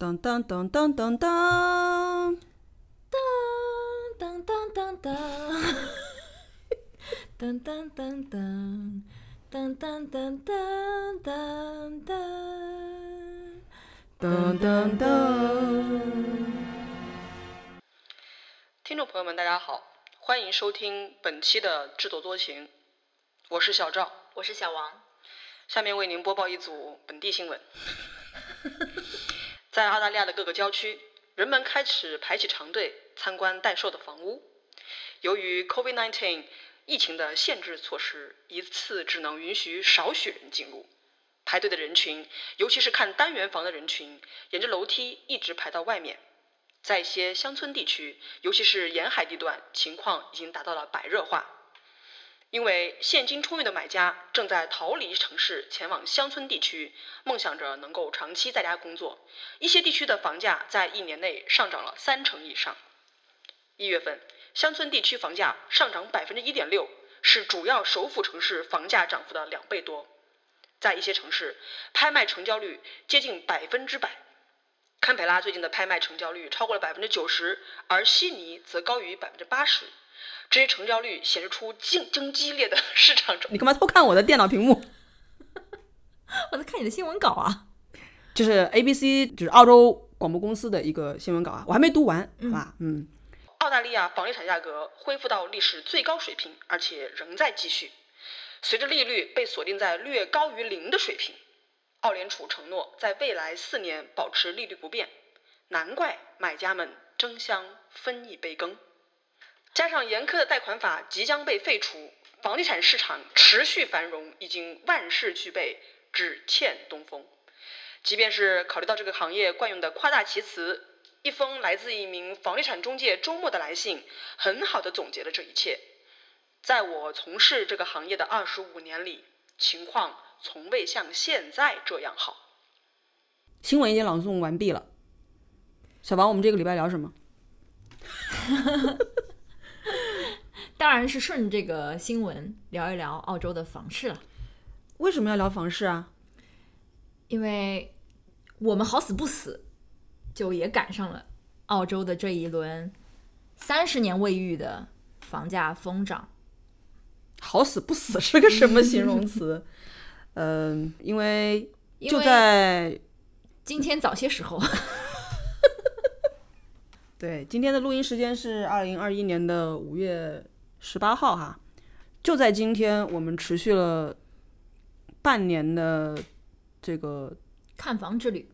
当当当当当当，当当当当，当当当当，当当当当当当，当当当。听众朋友们，大家好，欢迎收听本期的《智作多情》，我是小赵，我是小王。下面为您播报一组本地新闻。在澳大利亚的各个郊区，人们开始排起长队参观待售的房屋。由于 COVID-19 疫情的限制措施，一次只能允许少许人进入。排队的人群，尤其是看单元房的人群，沿着楼梯一直排到外面。在一些乡村地区，尤其是沿海地段，情况已经达到了白热化。因为现金充裕的买家正在逃离城市，前往乡村地区，梦想着能够长期在家工作。一些地区的房价在一年内上涨了三成以上。一月份，乡村地区房价上涨百分之一点六，是主要首府城市房价涨幅的两倍多。在一些城市，拍卖成交率接近百分之百。堪培拉最近的拍卖成交率超过了百分之九十，而悉尼则高于百分之八十。这些成交率显示出竞争激烈的市场中。你干嘛偷看我的电脑屏幕？我在看你的新闻稿啊。就是 ABC，就是澳洲广播公司的一个新闻稿啊，我还没读完，好吧？嗯，澳大利亚房地产价格恢复到历史最高水平，而且仍在继续。随着利率被锁定在略高于零的水平，澳联储承诺在未来四年保持利率不变。难怪买家们争相分一杯羹。加上严苛的贷款法即将被废除，房地产市场持续繁荣已经万事俱备，只欠东风。即便是考虑到这个行业惯用的夸大其词，一封来自一名房地产中介周末的来信，很好的总结了这一切。在我从事这个行业的二十五年里，情况从未像现在这样好。新闻已经朗诵完毕了。小王，我们这个礼拜聊什么？当然是顺这个新闻聊一聊澳洲的房市了，为什么要聊房市啊？因为我们好死不死，就也赶上了澳洲的这一轮三十年未遇的房价疯涨。好死不死是个什么形容词？嗯、因为就在今天早些时候，对今天的录音时间是二零二一年的五月十八号哈，就在今天，我们持续了半年的这个看房之旅，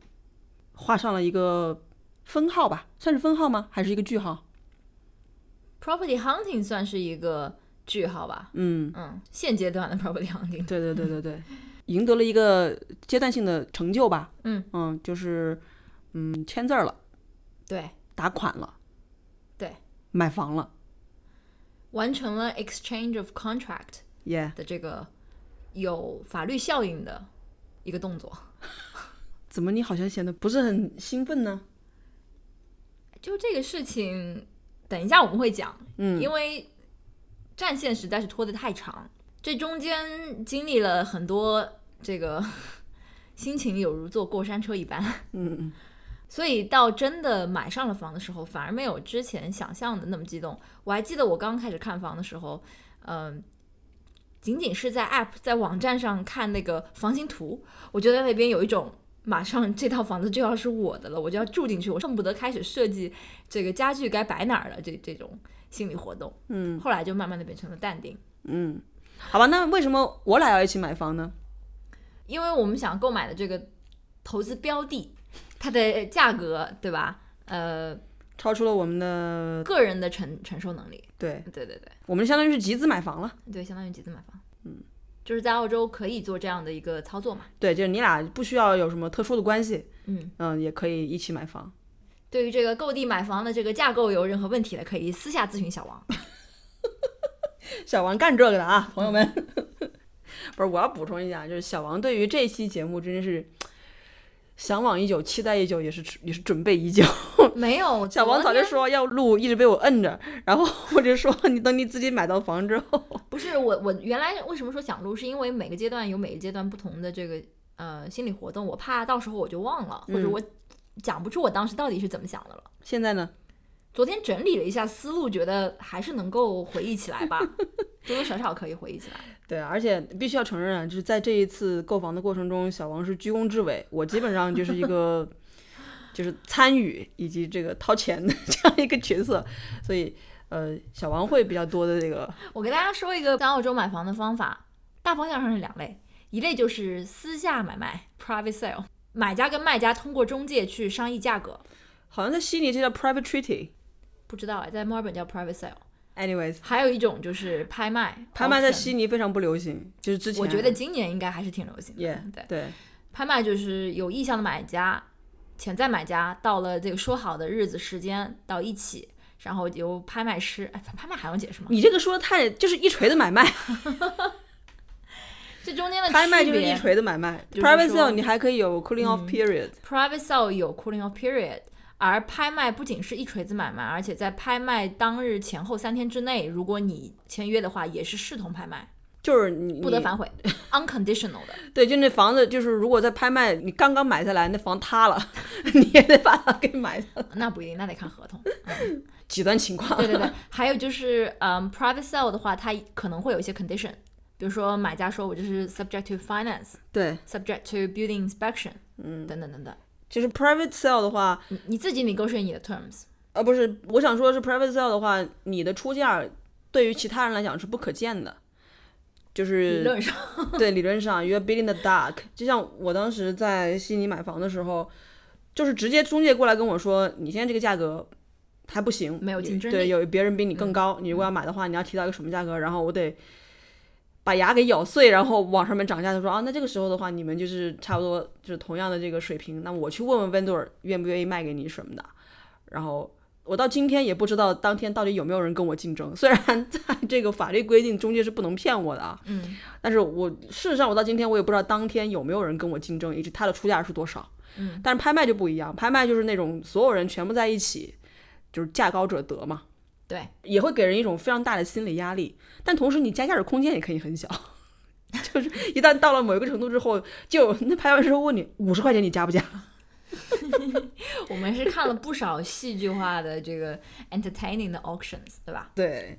画上了一个分号吧，算是分号吗？还是一个句号？property hunting 算是一个句号吧。嗯，嗯，现阶段的 property hunting，对对对对对，赢得了一个阶段性的成就吧。嗯嗯，就是嗯签字儿了，对，打款了，对，买房了，完成了 exchange of contract 耶、的这个有法律效应的一个动作。怎么你好像显得不是很兴奋呢？就这个事情，等一下我们会讲，嗯，因为战线实在是拖得太长，这中间经历了很多这个 心情有如坐过山车一般，嗯嗯所以到真的买上了房的时候，反而没有之前想象的那么激动。我还记得我刚开始看房的时候，嗯、仅仅是在 App 在网站上看那个房型图，我就在那边有一种马上这套房子就要是我的了，我就要住进去，我恨不得开始设计这个家具该摆哪儿了，这这种心理活动。嗯后来就慢慢的变成了淡定，嗯，好吧，那为什么我俩要一起买房呢？因为我们想购买的这个投资标的，它的价格对吧？呃，超出了我们的个人的承承受能力，对，对对对。我们相当于是集资买房了。对，相当于集资买房。嗯，就是在澳洲可以做这样的一个操作嘛。对，就是你俩不需要有什么特殊的关系，嗯，嗯，也可以一起买房。对于这个购地买房的这个架构有任何问题的，可以私下咨询小王。小王干这个的啊，朋友们。不是，我要补充一下，就是小王对于这期节目真是向往已久、期待已久，也是也是准备已久。没有，小王早就说要录，一直被我摁着，然后我就说你等你自己买到房之后，不是我，我原来为什么说想录，是因为每个阶段有每个阶段不同的这个呃心理活动，我怕到时候我就忘了，或者嗯我讲不出我当时到底是怎么想的了。现在呢？昨天整理了一下思路，觉得还是能够回忆起来吧，多多少少可以回忆起来。对，而且必须要承认啊，就是在这一次购房的过程中，小王是居功至伟，我基本上就是一个 就是参与以及这个掏钱的 这样一个角色，所以呃，小王会比较多的这个。我给大家说一个在澳洲买房的方法，大方向上是两类，一类就是私下买卖 （private sale），买家跟卖家通过中介去商议价格。好像在悉尼这叫 private treaty。不知道哎，在墨尔本叫 private sale。Anyways，还有一种就是拍卖，拍卖在悉尼非常不流行，就是之前。我觉得今年应该还是挺流行的。Yeah，对，对。拍卖就是有意向的买家、潜在买家到了这个说好的日子时间到一起，然后由拍卖师，哎，拍卖还用解释吗？你这个说的太就是一锤子买卖，这中间的拍卖就是一锤子买卖。Private sale 你还可以有 cooling off period，、private sale 有 cooling off period，而拍卖不仅是一锤子买卖，而且在拍卖当日前后三天之内，如果你签约的话，也是视同拍卖，就是你你不得反悔，unconditional 的。对，就那房子，就是如果在拍卖你刚刚买下来，那房塌了，你也得把它给买下来。那不一定，那得看合同。嗯 极端情况。对对对，还有就是，嗯，private sale 的话，它可能会有一些 condition，比如说买家说我就是 subject to finance，对，subject，to building inspection，嗯，等等等等，就是 private sale 的话，你你自己 negotiate 你的 terms，呃，不是，我想说的是 private sale 的话，你的出价对于其他人来讲是不可见的，就是理论上，对，理论上 you're bidding the dark。就像我当时在悉尼买房的时候，就是直接中介过来跟我说，你现在这个价格还不行，没有竞争对，力对有别人比你更高，你如果要买的话，你要提到一个什么价格，然后我得把牙给咬碎，然后往上面涨价，他说啊，那这个时候的话，你们就是差不多就是同样的这个水平，那我去问问 vendor 愿不愿意卖给你什么的，然后。我到今天也不知道当天到底有没有人跟我竞争，虽然在这个法律规定中介是不能骗我的啊，嗯但是我事实上我到今天我也不知道当天有没有人跟我竞争，以及它的出价是多少。嗯，但是拍卖就不一样，拍卖就是那种所有人全部在一起，就是价高者得嘛，对，也会给人一种非常大的心理压力。但同时你加价的空间也可以很小，就是一旦到了某一个程度之后，就那拍卖师问你五十块钱你加不加？我们是看了不少戏剧化的这个 entertaining 的 auctions，对吧？对，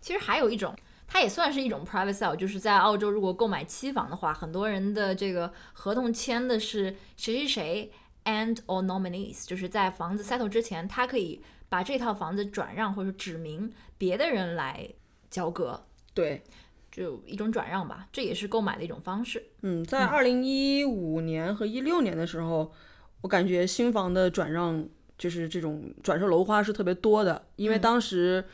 其实还有一种，它也算是一种 private sale，就是在澳洲如果购买期房的话，很多人的这个合同签的是谁谁谁 and or nominees，就是在房子 settle 之前，他可以把这套房子转让或者指明别的人来交割，对，就一种转让吧，这也是购买的一种方式。嗯，在二零一五年和一六年的时候，我感觉新房的转让就是这种转售楼花是特别多的，因为嗯当时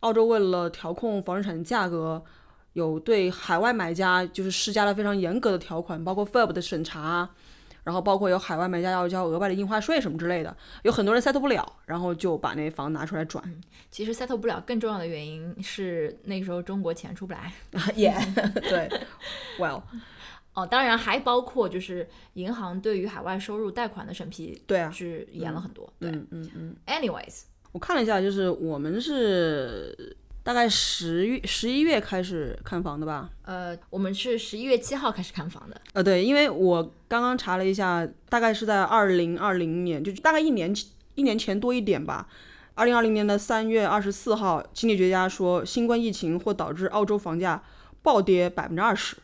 澳洲为了调控房地产价格，有对海外买家就是施加了非常严格的条款，包括 FIRB 的审查，然后包括有海外买家要交额外的印花税什么之类的，有很多人 settle 不了，然后就把那房拿出来转。其实 settle 不了，更重要的原因是那个时候中国钱出不来。也 对，Well，哦，当然还包括就是银行对于海外收入贷款的审批对啊，是严了很多。对嗯嗯嗯。，anyways，我看了一下，就是我们是大概十月、十一月开始看房的吧？呃，我们是十一月七号开始看房的。呃，对，因为我刚刚查了一下，大概是在二零二零年，就大概一年一年前多一点吧。二零二零年的三月二十四号，经济学家说，新冠疫情或导致澳洲房价暴跌百分之二十。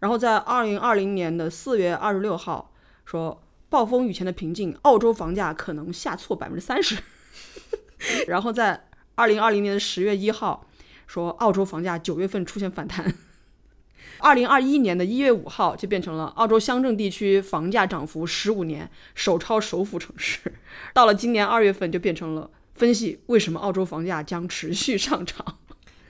然后在二零二零年的四月二十六号说，暴风雨前的平静，澳洲房价可能下挫百分之三十。然后在二零二零年的十月一号说，澳洲房价九月份出现反弹。二零二一年的一月五号就变成了澳洲乡镇地区房价涨幅十五年首超首府城市，到了今年二月份就变成了分析为什么澳洲房价将持续上涨。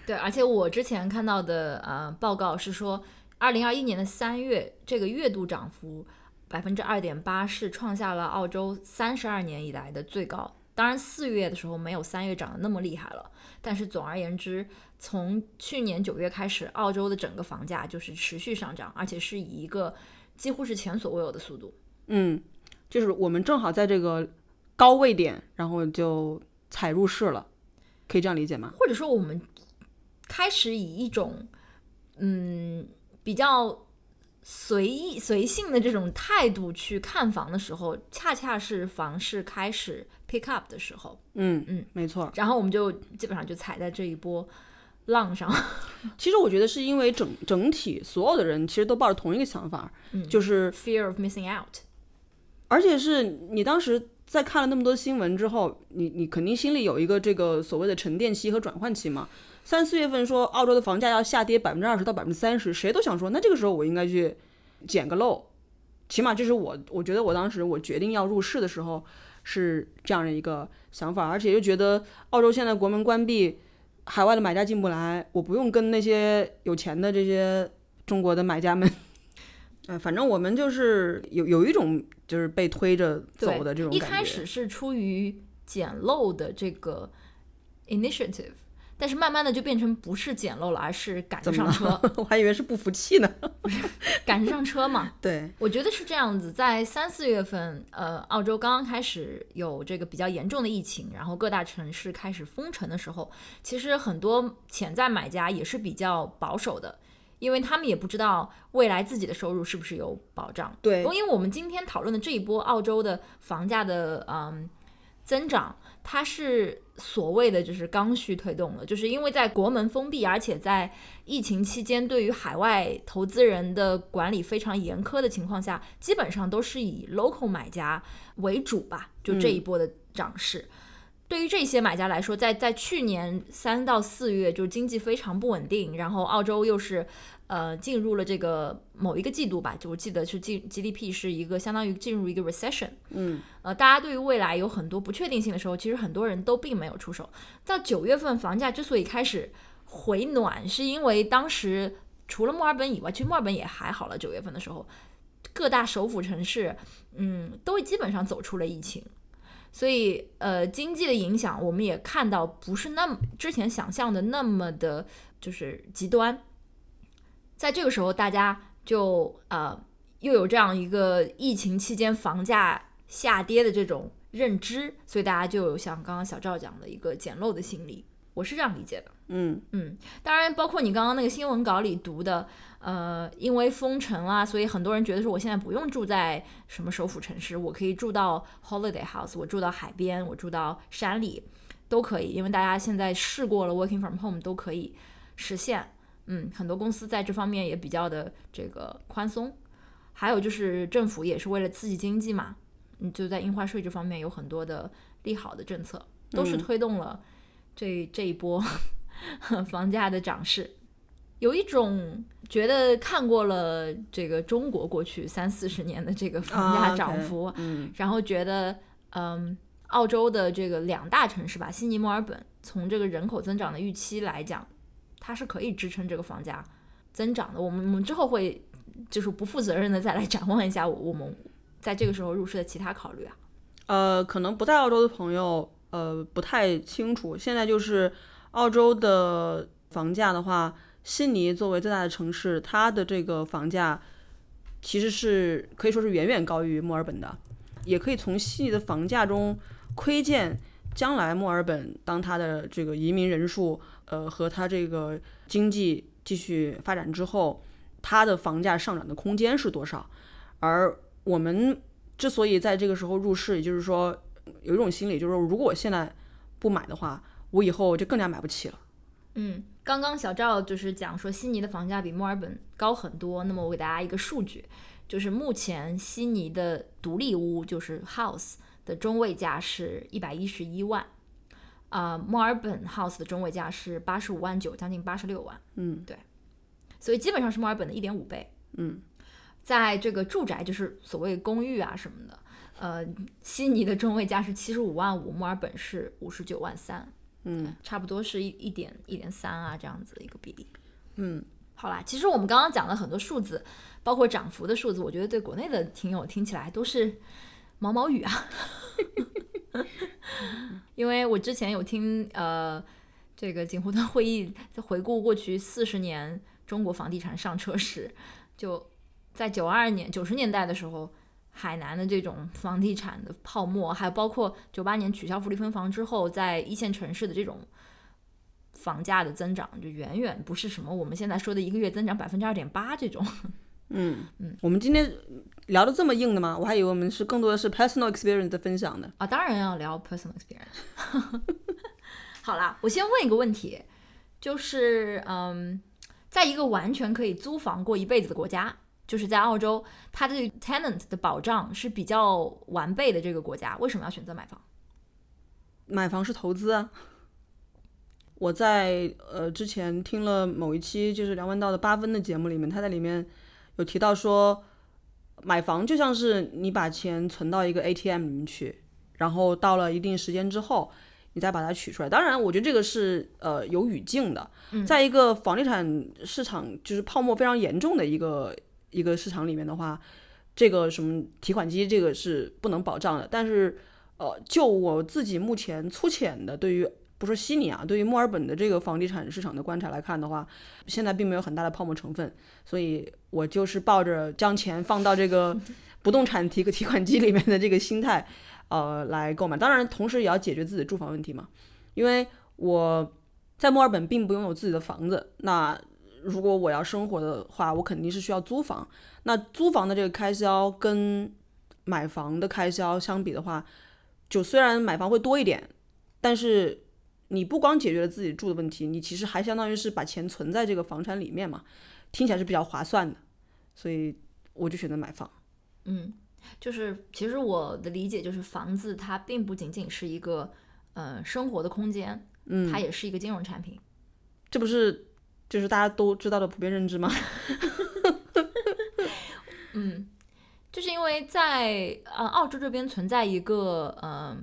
对，而且我之前看到的呃报告是说，二零二一年的三月这个月度涨幅百分之二点八，是创下了澳洲三十二年以来的最高。当然，四月的时候没有三月涨得那么厉害了，但是总而言之，从去年九月开始，澳洲的整个房价就是持续上涨，而且是以一个几乎是前所未有的速度。嗯，就是我们正好在这个高位点，然后就踩入市了，可以这样理解吗？或者说我们开始以一种嗯比较随意随性的这种态度去看房的时候，恰恰是房市开始 pick up 的时候，嗯嗯，没错。然后我们就基本上就踩在这一波浪上。其实我觉得是因为整整体所有的人其实都抱着同一个想法，嗯就是 Fear of missing out。而且是你当时在看了那么多新闻之后，你你肯定心里有一个这个所谓的沉淀期和转换期嘛。三四月份说澳洲的房价要下跌百分之二十到百分之三十，谁都想说，那这个时候我应该去捡个漏，起码这是我我觉得我当时我决定要入市的时候是这样的一个想法，而且又觉得澳洲现在国门关闭，海外的买家进不来，我不用跟那些有钱的这些中国的买家们。呃，反正我们就是有有一种就是被推着走的这种一感觉。一开始是出于捡漏的这个 initiative，但是慢慢的就变成不是捡漏了，而是赶着上车，我还以为是不服气呢。赶着上车嘛。对，我觉得是这样子，在三四月份，呃，澳洲刚刚开始有这个比较严重的疫情，然后各大城市开始封城的时候，其实很多潜在买家也是比较保守的，因为他们也不知道未来自己的收入是不是有保障。对因为我们今天讨论的这一波澳洲的房价的嗯增长，它是所谓的就是刚需推动的，就是因为在国门封闭，而且在疫情期间对于海外投资人的管理非常严苛的情况下，基本上都是以 local 买家为主吧，就这一波的涨势。对于这些买家来说，在在去年三到四月，就经济非常不稳定，然后澳洲又是呃进入了这个某一个季度吧，就我记得是进 GDP 是一个相当于进入一个 recession，嗯，呃，大家对于未来有很多不确定性的时候，其实很多人都并没有出手。到九月份，房价之所以开始回暖，是因为当时除了墨尔本以外，其实墨尔本也还好了。九月份的时候，各大首府城市，嗯，都基本上走出了疫情。所以，呃，经济的影响我们也看到不是那么之前想象的那么的，就是极端。在这个时候，大家就呃又有这样一个疫情期间房价下跌的这种认知，所以大家就有像刚刚小赵讲的一个捡漏的心理，我是这样理解的。嗯嗯，当然，包括你刚刚那个新闻稿里读的，呃，因为封城啊，所以很多人觉得说，我现在不用住在什么首府城市，我可以住到 holiday house，我住到海边，我住到山里都可以，因为大家现在试过了 working from home 都可以实现。嗯，很多公司在这方面也比较的这个宽松，还有就是政府也是为了刺激经济嘛，嗯，就在印花税这方面有很多的利好的政策，都是嗯。推动了这这一波 房价的涨势。有一种觉得看过了这个中国过去三四十年的这个房啊价涨幅，嗯。然后觉得，嗯，澳洲的这个两大城市吧，悉尼、墨尔本，从这个人口增长的预期来讲，它是可以支撑这个房价增长的。我们我们之后会就是不负责任的再来展望一下我我们在这个时候入市的其他考虑啊。呃，可能不在澳洲的朋友，呃，不太清楚。现在就是澳洲的房价的话，悉尼作为最大的城市，它的这个房价其实是可以说是远远高于墨尔本的，也可以从悉尼的房价中窥见将来墨尔本当它的这个移民人数，呃，和它这个经济继续发展之后，它的房价上涨的空间是多少。而我们之所以在这个时候入市，也就是说有一种心理，就是说如果我现在不买的话，我以后就更加买不起了。嗯，刚刚小赵就是讲说悉尼的房价比墨尔本高很多。那么我给大家一个数据，就是目前悉尼的独立屋就是 house 的中位价是一百一十一万，啊、墨尔本 house 的中位价是八十五万九，将近八十六万，嗯，对所以基本上是墨尔本的一点五倍。嗯，在这个住宅，就是所谓公寓啊什么的，呃，悉尼的中位价是七十五万五，墨尔本是五十九万三。嗯差不多是一一点一点三啊这样子的一个比例。嗯，好啦，其实我们刚刚讲了很多数字，包括涨幅的数字，我觉得对国内的听友听起来都是毛毛雨啊。因为我之前有听呃这个锦湖的会议在回顾过去四十年中国房地产上车史，就在九二年九十年代的时候。海南的这种房地产的泡沫，还有包括九八年取消福利分房之后，在一线城市的这种房价的增长，就远远不是什么我们现在说的一个月增长百分之二点八这种嗯嗯，我们今天聊的这么硬的吗？我还以为我们是更多的是 personal experience 的分享的。啊，当然要聊 personal experience。好啦，我先问一个问题，就是嗯，在一个完全可以租房过一辈子的国家，就是在澳洲，它对 tenant 的保障是比较完备的这个国家，为什么要选择买房？买房是投资啊。我在呃之前听了某一期就是梁文道的八分的节目里面，他在里面有提到说，买房就像是你把钱存到一个 ATM 里面去，然后到了一定时间之后，你再把它取出来。当然，我觉得这个是呃有语境的，在一个房地产市场就是泡沫非常严重的一个一个市场里面的话，这个什么提款机这个是不能保障的。但是呃，就我自己目前粗浅的对于不说悉尼啊，对于墨尔本的这个房地产市场的观察来看的话，现在并没有很大的泡沫成分，所以我就是抱着将钱放到这个 不动产提个提款机里面的这个心态，呃，来购买。当然，同时也要解决自己的住房问题嘛，因为我在墨尔本并不拥有自己的房子，那如果我要生活的话，我肯定是需要租房。那租房的这个开销跟买房的开销相比的话，就虽然买房会多一点，但是你不光解决了自己住的问题，你其实还相当于是把钱存在这个房产里面嘛，听起来是比较划算的，所以我就选择买房。嗯，就是其实我的理解就是，房子它并不仅仅是一个呃生活的空间，嗯，它也是一个金融产品。这不是就是大家都知道的普遍认知吗？嗯，就是因为在呃澳洲这边存在一个呃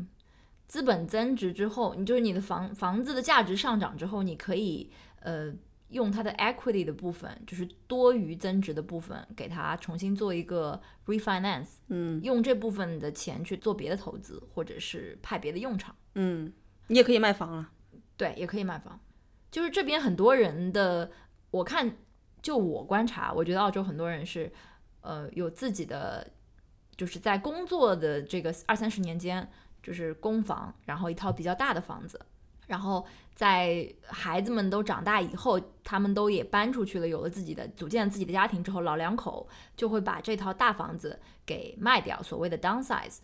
资本增值之后，你就是你的房房子的价值上涨之后，你可以呃用它的 equity 的部分，就是多余增值的部分，给它重新做一个 refinance，嗯用这部分的钱去做别的投资，或者是派别的用场。嗯，你也可以卖房了。对，也可以卖房。就是这边很多人的，我看就我观察，我觉得澳洲很多人是，呃，有自己的，就是在工作的这个二三十年间，就是公房，然后一套比较大的房子，然后在孩子们都长大以后，他们都也搬出去了，有了自己的，组建自己的家庭之后，老两口就会把这套大房子给卖掉，所谓的 downsize，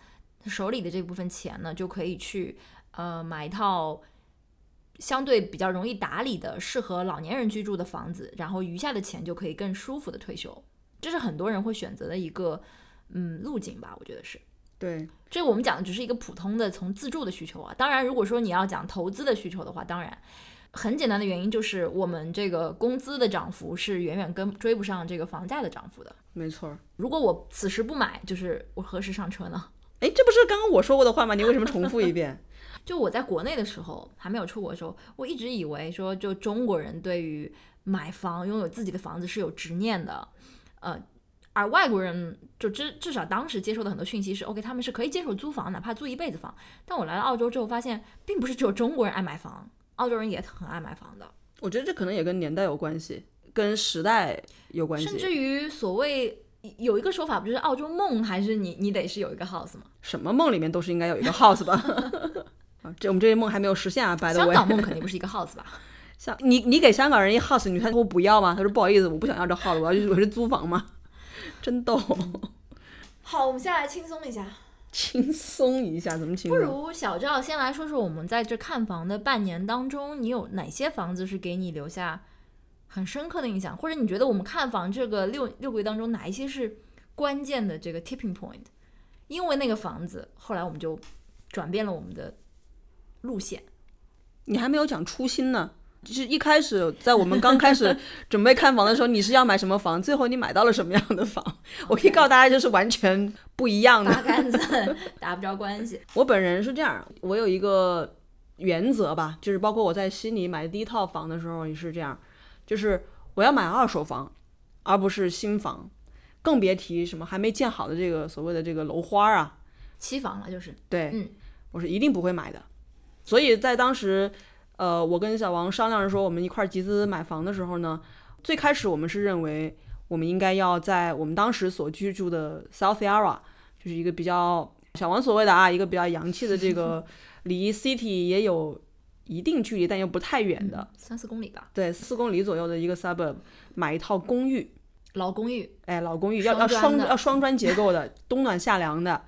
手里的这部分钱呢，就可以去呃买一套。相对比较容易打理的、适合老年人居住的房子，然后余下的钱就可以更舒服的退休，这是很多人会选择的一个嗯路径吧，我觉得是。对，这我们讲的只是一个普通的从自住的需求啊，当然如果说你要讲投资的需求的话，当然很简单的原因就是我们这个工资的涨幅是远远跟追不上这个房价的涨幅的。没错。如果我此时不买，就是我何时上车呢？哎，这不是刚刚我说过的话吗？你为什么重复一遍？就我在国内的时候，还没有出国的时候，我一直以为说，就中国人对于买房、拥有自己的房子是有执念的，呃，而外国人就至至少当时接受的很多讯息是，OK，他们是可以接受租房，哪怕租一辈子房。但我来了澳洲之后，发现并不是只有中国人爱买房，澳洲人也很爱买房的。我觉得这可能也跟年代有关系，跟时代有关系。甚至于所谓有一个说法，不就是澳洲梦，还是你你得是有一个 house 吗？什么梦里面都是应该有一个 house 吧？啊，这我们这些梦还没有实现啊，白的。香港梦肯定不是一个 house 吧？像你，你给香港人一 house，你看他不要吗？他说不好意思，我不想要这 house，我要我是租房嘛，真逗。好，我们现在来轻松一下，轻松一下，怎么轻松？不如小赵先来说说我们在这看房的半年当中，你有哪些房子是给你留下很深刻的印象，或者你觉得我们看房这个六六个月当中哪一些是关键的这个 tipping point？因为那个房子，后来我们就转变了我们的路线。你还没有讲初心呢，就是一开始在我们刚开始 准备看房的时候，你是要买什么房？最后你买到了什么样的房？我可以告诉大家，就是完全不一样的。八竿子打不着关系。我本人是这样，我有一个原则吧，就是包括我在悉尼买第一套房的时候也是这样，就是我要买二手房，而不是新房，更别提什么还没建好的这个所谓的这个楼花啊。期房了就是，对，嗯，我是一定不会买的。所以在当时，呃，我跟小王商量着说，我们一块儿集资买房的时候呢，最开始我们是认为我们应该要在我们当时所居住的 South Yarra，就是一个比较小王所谓的啊，一个比较洋气的这个离 City 也有一定距离，但又不太远的，三四公里吧。对，四公里左右的一个 suburb，买一套公寓。老公寓。哎，老公寓要要双要双砖结构的，冬暖夏凉的，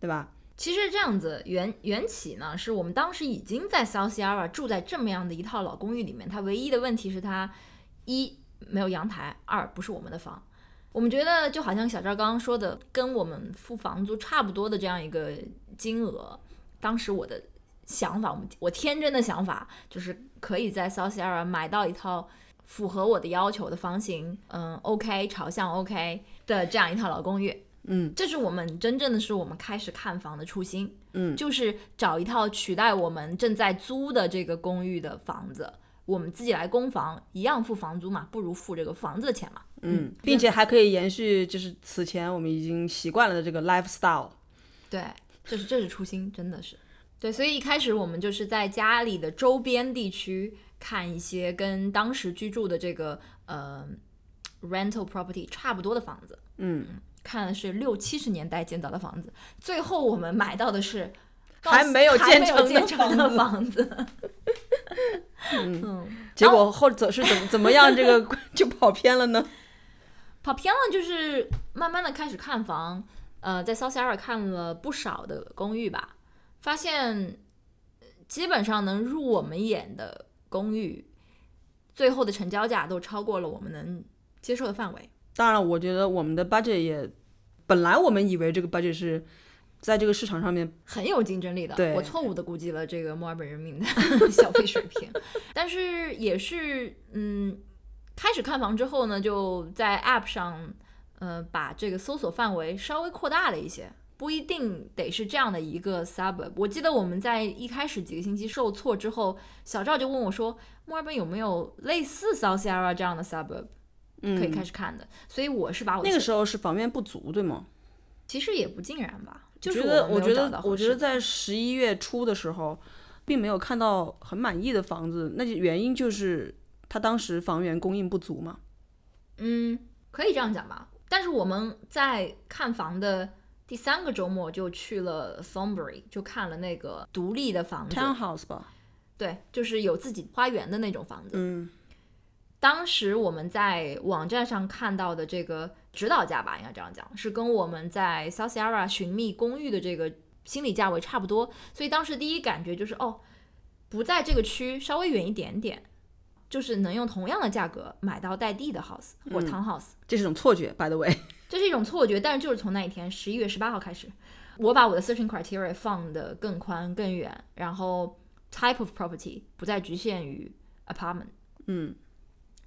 对吧？其实这样子缘缘起呢，是我们当时已经在 South Sierra 住在这么样的一套老公寓里面，它唯一的问题是它一没有阳台，二不是我们的房。我们觉得就好像小赵刚刚说的，跟我们付房租差不多的这样一个金额，当时我的想法，我我天真的想法就是可以在 South Sierra 买到一套符合我的要求的房型，嗯，OK，朝向 OK 的这样一套老公寓。嗯。这是我们真正的是我们开始看房的初心，嗯。就是找一套取代我们正在租的这个公寓的房子，我们自己来供房，一样付房租嘛，不如付这个房子的钱嘛。嗯，并且还可以延续，就是此前我们已经习惯了的这个 lifestyle。对，这是这是初心，真的是。对，所以一开始我们就是在家里的周边地区看一些跟当时居住的这个呃 rental property 差不多的房子，嗯，看的是六七十年代建造的房子，最后我们买到的是还没有建成的建成的房房子。嗯，结果后者是怎么怎么样，这个 就跑偏了呢？跑偏了，就是慢慢的开始看房，呃，在 South Sierra 看了不少的公寓吧，发现呃基本上能入我们眼的公寓，最后的成交价都超过了我们能接受的范围。当然，我觉得我们的 budget 也，本来我们以为这个 budget 是在这个市场上面，很有竞争力的。对我错误的估计了这个墨尔本人民的 消费水平，但是也是嗯，开始看房之后呢，就在 App 上，呃，把这个搜索范围稍微扩大了一些。不一定得是这样的一个 suburb。我记得我们在一开始几个星期受挫之后，小赵就问我说，墨尔本有没有类似 South Sierra 这样的 suburb 嗯，可以开始看的？所以我是把我那个时候是房源不足，对吗？其实也不尽然吧，就是觉得，我觉得，我觉得在十一月初的时候，并没有看到很满意的房子，那就原因就是他当时房源供应不足嘛。嗯，可以这样讲吧。但是我们在看房的第三个周末就去了 Thornbury，就看了那个独立的房子，Townhouse 吧，对，就是有自己花园的那种房子。嗯当时我们在网站上看到的这个指导价吧，应该这样讲，是跟我们在 South Sierra 寻觅公寓的这个心理价位差不多。所以当时第一感觉就是，哦，不在这个区，稍微远一点点，就是能用同样的价格买到带地的 house 或者 townhouse。这是种错觉，by the way。这是一种错觉，但是就是从那一天，十一月十八号开始，我把我的 searching criteria 放得更宽更远，然后 type of property 不再局限于 apartment，嗯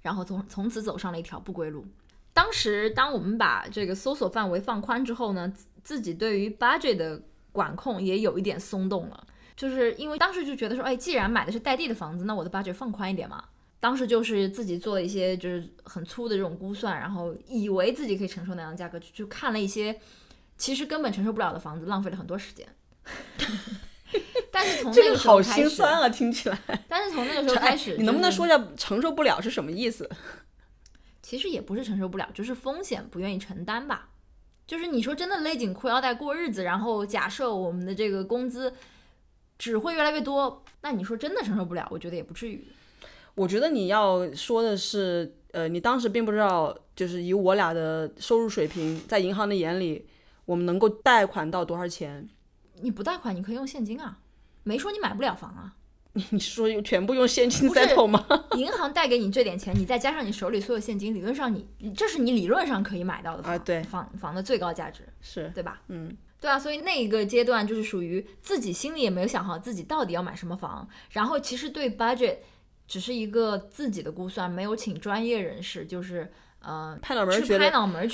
然后从从此走上了一条不归路。当时，当我们把这个搜索范围放宽之后呢，自己对于 budget 的管控也有一点松动了，就是因为当时就觉得说，哎，既然买的是带地的房子，那我的 budget 放宽一点嘛。当时就是自己做了一些就是很粗的这种估算，然后以为自己可以承受那样的价格，就就看了一些其实根本承受不了的房子，浪费了很多时间。但是从那这个好心酸啊，听起来。但是从那个时候开始，你能不能说一下承受不了是什么意思？其实也不是承受不了，就是风险不愿意承担吧。就是你说真的勒紧裤腰带过日子，然后假设我们的这个工资只会越来越多，那你说真的承受不了，我觉得也不至于。我觉得你要说的是，呃，你当时并不知道，就是以我俩的收入水平，在银行的眼里，我们能够贷款到多少钱？你不贷款，你可以用现金啊，没说你买不了房啊。你是说用全部用现金不是 settle 吗？银行贷给你这点钱，你再加上你手里所有现金，理论上你这是你理论上可以买到的房，啊对房房的最高价值，是，对吧？嗯，对啊，所以那一个阶段就是属于自己心里也没有想好自己到底要买什么房，然后其实对 budget 只是一个自己的估算，没有请专业人士，就是呃拍脑门儿觉得拍脑门儿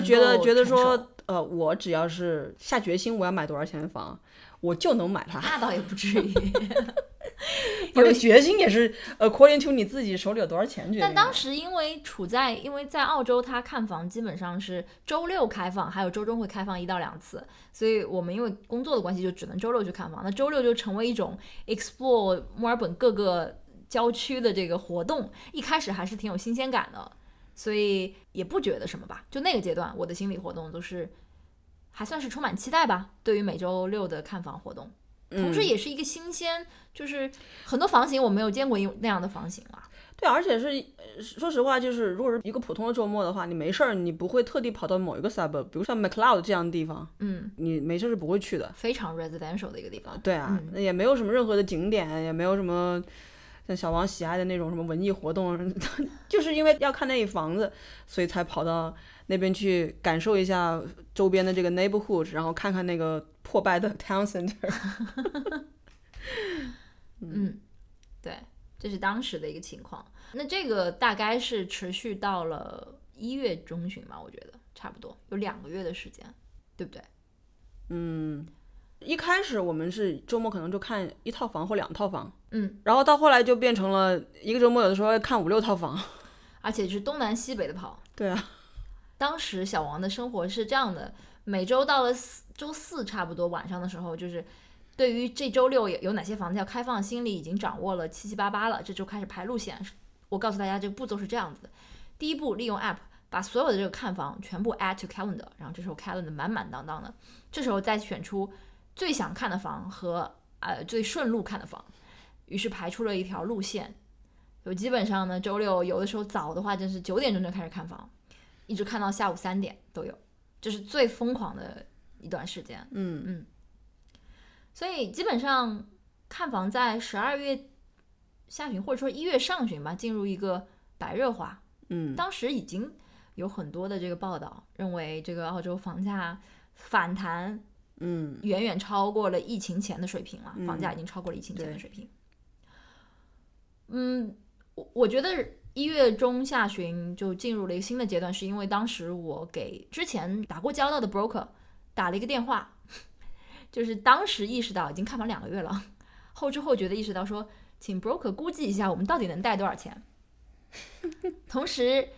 觉得觉得说，呃，我只要是下决心我要买多少钱的房，我就能买它。那倒也不至于。不是决心也是 according to 你自己手里有多少钱决定。但当时因为处在，因为在澳洲，他看房基本上是周六开放，还有周中会开放一到两次，所以我们因为工作的关系，就只能周六去看房。那周六就成为一种 explore 墨尔本各个郊区的这个活动，一开始还是挺有新鲜感的，所以也不觉得什么吧。就那个阶段，我的心理活动都是还算是充满期待吧，对于每周六的看房活动。同时嗯也是一个新鲜，就是很多房型我没有见过那样的房型啊。对，而且是呃说实话，就是如果是一个普通的周末的话，你没事儿，你不会特地跑到某一个 suburb，比如像 McLeod 这样的地方，嗯，你没事儿是不会去的。非常 residential 的一个地方。对啊，那也没有什么任何的景点，也没有什么像小王喜爱的那种什么文艺活动，就是因为要看那一房子，所以才跑到那边去感受一下周边的这个 neighborhood，然后看看那个破败的 town center。嗯，对，这是当时的一个情况。那这个大概是持续到了一月中旬吧，我觉得差不多有两个月的时间，对不对？一开始我们是周末可能就看一套房或两套房，嗯，然后到后来就变成了一个周末有的时候要看五六套房。而且是东南西北的跑。对啊，当时小王的生活是这样的，每周到了四周四差不多晚上的时候，就是对于这周六有有哪些房子要开放，心里已经掌握了七七八八了，这就开始排路线。我告诉大家，这个步骤是这样子的：第一步，利用 app 把所有的这个看房全部 add to calendar，然后这时候 calendar 满满当当的，这时候再选出最想看的房和呃最顺路看的房，于是排出了一条路线。就基本上呢，周六有的时候早的话，就是九点钟就开始看房，一直看到下午三点都有，这是最疯狂的一段时间。嗯嗯所以基本上看房在十二月下旬或者说一月上旬吧，进入一个白热化。嗯，当时已经有很多的这个报道认为，这个澳洲房价反弹嗯。远远超过了疫情前的水平了，嗯。房价已经超过了疫情前的水平。嗯，我我觉得一月中下旬就进入了一个新的阶段，是因为当时我给之前打过交道的 broker 打了一个电话，就是当时意识到已经看房两个月了，后知后觉的意识到说，请 broker 估计一下我们到底能贷多少钱，同时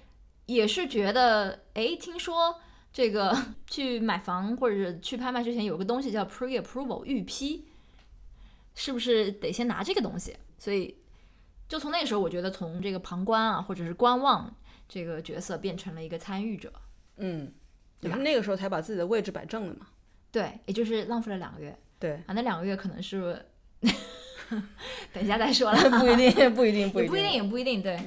也是觉得，哎，听说这个 去买房或者去拍卖之前有个东西叫 pre approval 预批，是不是得先拿这个东西？所以就从那个时候，我觉得从这个旁观啊，或者是观望这个角色变成了一个参与者，嗯，对吧那个时候才把自己的位置摆正了嘛。对，也就是浪费了两个月对，啊，那两个月可能是 等一下再说了，不一定，不一定，不一定，也不一定，也不一定。对，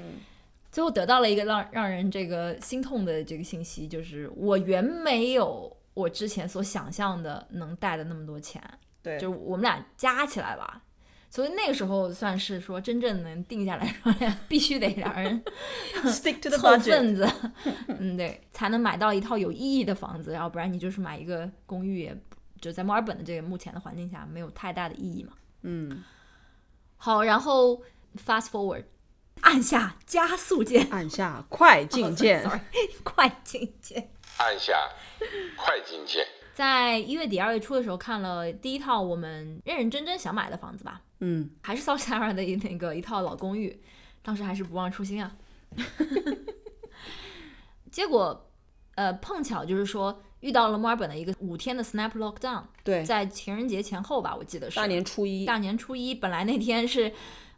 最后得到了一个让让人这个心痛的这个信息，就是我远没有我之前所想象的能贷的那么多钱，对，就是我们俩加起来吧。所以那个时候算是说真正能定下来说，必须得两人 stick to the 凑 budget。份子，嗯，对，才能买到一套有意义的房子，要不然你就是买一个公寓，也就在墨尔本的这个目前的环境下没有太大的意义嘛。嗯，好，然后 fast forward，按下加速键，按下快进键。sorry，快进键。按下快进键。在一月底二月初的时候看了第一套我们认认真真想买的房子吧，嗯，还是 South Sarah 的那个一套老公寓，当时还是不忘初心啊。结果，呃，碰巧就是说遇到了墨尔本的一个五天的 snap lockdown，对，在情人节前后吧，我记得是大年初一。大年初一，本来那天是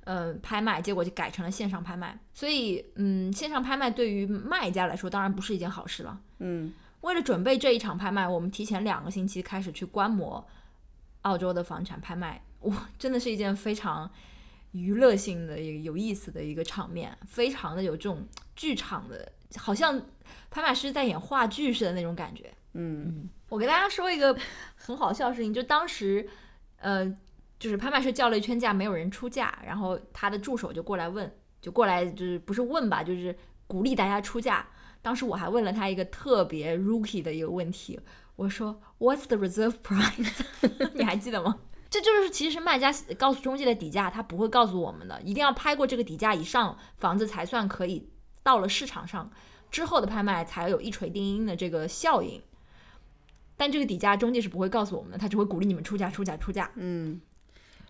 呃拍卖，结果就改成了线上拍卖。所以，嗯，线上拍卖对于卖家来说当然不是一件好事了。嗯为了准备这一场拍卖，我们提前两个星期开始去观摩澳洲的房产拍卖。哇，真的是一件非常娱乐性的、一个有意思的一个场面，非常的有这种剧场的，好像拍卖师在演话剧似的那种感觉。嗯我给大家说一个很好笑的事情，就当时，呃，就是拍卖师叫了一圈价，没有人出价，然后他的助手就过来问，就过来就是不是问吧，就是鼓励大家出价。当时我还问了他一个特别 rookie 的一个问题，我说 What's the reserve price？你还记得吗？这就是其实卖家告诉中介的底价，他不会告诉我们的，一定要拍过这个底价以上，房子才算可以到了市场上之后的拍卖才有一锤定音的这个效应。但这个底价中介是不会告诉我们的，他只会鼓励你们出价、出价、出价。嗯，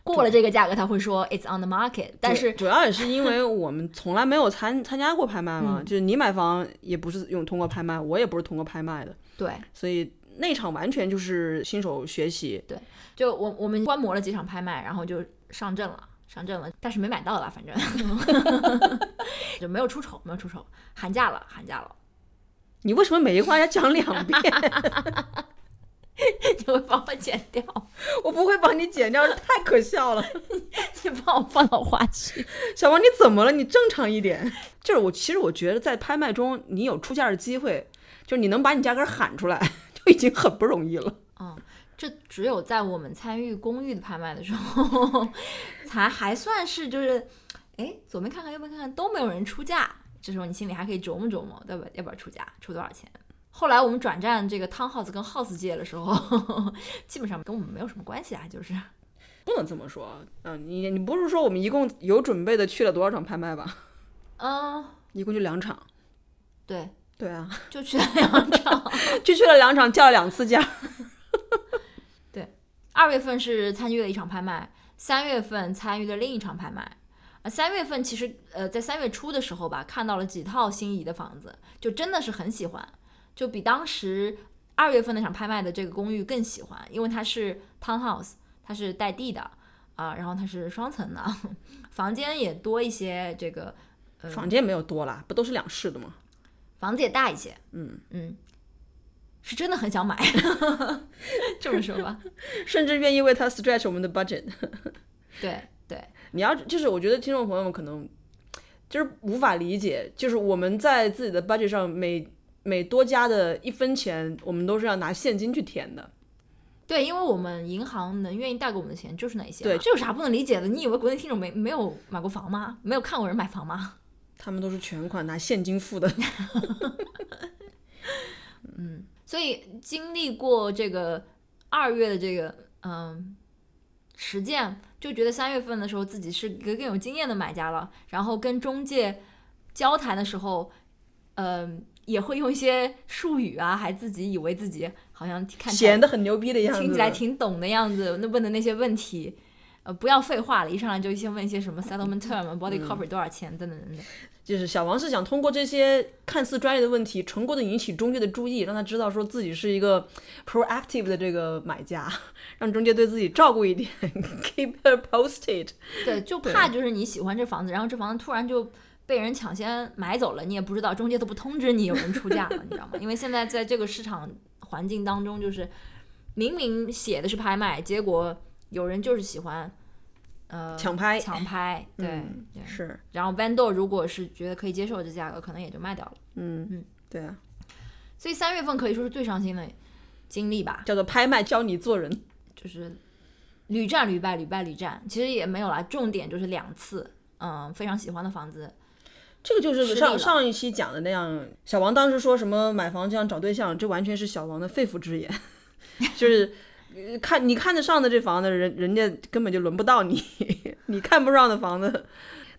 过了这个价格，他会说 it's on the market。但是主主要也是因为我们从来没有参参加过拍卖嘛，嗯就是你买房也不是用通过拍卖，我也不是通过拍卖的，对，所以那场完全就是新手学习。对就我我们观摩了几场拍卖，然后就上阵了，上阵了，但是没买到啦，反正 就没有出丑，没有出丑。寒假了，寒假了。你为什么每一句话要讲两遍？你会帮我剪掉，我不会帮你剪掉，太可笑了。你帮我放到花絮。小王，你怎么了？你正常一点。就是我，其实我觉得在拍卖中，你有出价的机会，就是你能把你价格喊出来，就已经很不容易了。嗯，这只有在我们参与公寓的拍卖的时候，才还算是就是，哎，左边看看右边看看都没有人出价，这时候你心里还可以琢磨琢磨，对吧？要不要出价，出多少钱？后来我们转战这个 townhouse 跟 house 界的时候，基本上跟我们没有什么关系啊，就是不能这么说。嗯，你你不是说我们一共有准备的去了多少场拍卖吧？嗯，一共就两场。对，对啊，就去了两场。就去了两场，叫了两次价。对二月份是参与了一场拍卖，三月份参与了另一场拍卖。啊，三月份其实呃，在三月初的时候吧，看到了几套心仪的房子，就真的是很喜欢，就比当时二月份那场拍卖的这个公寓更喜欢，因为它是 townhouse，它是带地的啊，然后它是双层的，房间也多一些，这个呃房间没有多啦，不都是两室的吗？房子也大一些，嗯嗯，是真的很想买，这么说吧，甚至愿意为它 stretch 我们的 budget。对对，你要就是我觉得听众朋友们可能就是无法理解，就是我们在自己的 budget 上每每多加的一分钱，我们都是要拿现金去填的。对，因为我们银行能愿意贷给我们的钱就是那些。对这有啥不能理解的？你以为国内听众没没有买过房吗？没有看过人买房吗？他们都是全款拿现金付的。嗯所以经历过这个二月的这个嗯实践，就觉得三月份的时候自己是一个更有经验的买家了。然后跟中介交谈的时候，嗯、也会用一些术语啊，还自己以为自己好像看显得很牛逼的样子，听起来挺懂的样子，那问的那些问题，呃，不要废话了，一上来就先问一些什么 settlement term、body cover 多少钱等等等等。就是小王是想通过这些看似专业的问题，成功的引起中介的注意，让他知道说自己是一个 proactive 的这个买家，让中介对自己照顾一点，keep her posted。对，就怕就是你喜欢这房子，然后这房子突然就被人抢先买走了，你也不知道，中介都不通知你有人出价了，你知道吗？因为现在在这个市场环境当中，就是明明写的是拍卖，结果有人就是喜欢。呃，抢拍抢拍，对、嗯对，是，然后 vendor 如果是觉得可以接受这价格，可能也就卖掉了。嗯嗯，对啊，所以三月份可以说是最伤心的经历吧，叫做拍卖教你做人。就是屡战屡败，屡败屡战。其实也没有啦，重点就是两次，嗯，非常喜欢的房子，这个就是上上一期讲的那样，小王当时说什么买房就像找对象，这完全是小王的肺腑之言，就是呃看你看得上的这房子，人人家根本就轮不到你，你看不上的房子，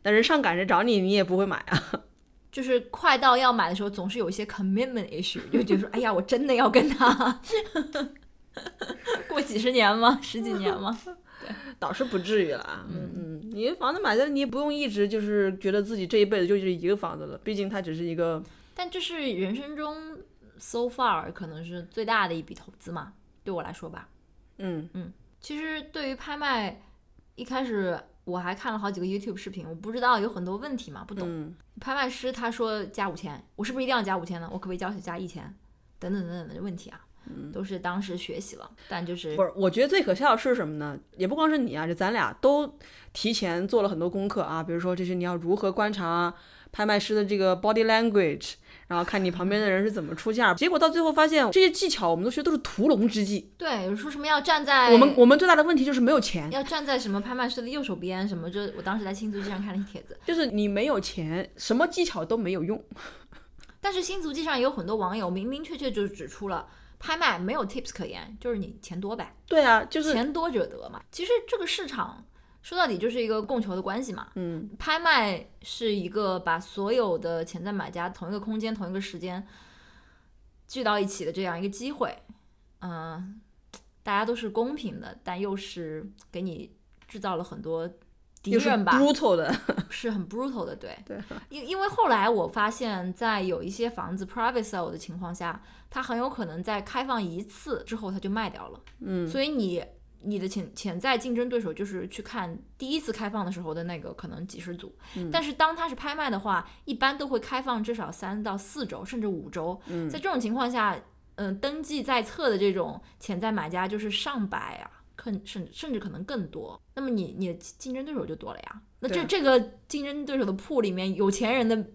那人上赶着找你，你也不会买啊。就是快到要买的时候，总是有一些 commitment issue，就觉得说，哎呀，我真的要跟他过几十年吗？十几年吗？倒是不至于啦，嗯嗯，你房子买的你也不用一直就是觉得自己这一辈子就是一个房子了，毕竟它只是一个，但这是人生中 so far 可能是最大的一笔投资嘛，对我来说吧。嗯嗯其实对于拍卖，一开始我还看了好几个 YouTube 视频，我不知道有很多问题嘛，不懂。嗯拍卖师他说加五千，我是不是一定要加五千呢？我可不可以要求加一千？等等等等的问题啊，都是当时学习了，但就是不是，我觉得最可笑的是什么呢？也不光是你啊，就咱俩都提前做了很多功课啊，比如说这是你要如何观察拍卖师的这个 body language，然后看你旁边的人是怎么出价，结果到最后发现这些技巧我们都学都是屠龙之计。对，有说什么要站在我们我们最大的问题就是没有钱，要站在什么拍卖师的右手边，什么就我当时在新足迹上看了一帖子，就是你没有钱，什么技巧都没有用。但是新足迹上也有很多网友明明确确就指出了拍卖没有 tips 可言，就是你钱多呗，对啊，就是钱多者得嘛。其实这个市场说到底就是一个供求的关系嘛。嗯，拍卖是一个把所有的潜在买家同一个空间、同一个时间聚到一起的这样一个机会。嗯、大家都是公平的，但又是给你制造了很多敌人吧，brutal 的，是很 brutal 的，对。对，因因为后来我发现，在有一些房子 private sale 的情况下，它很有可能在开放一次之后它就卖掉了。嗯，所以你你的潜潜在竞争对手就是去看第一次开放的时候的那个可能几十组，嗯但是当它是拍卖的话，一般都会开放至少三到四周，甚至五周。嗯在这种情况下，嗯、登记在册的这种潜在买家就是上百啊，更甚甚至可能更多。那么你你的竞争对手就多了呀。那这这个竞争对手的铺里面，有钱人的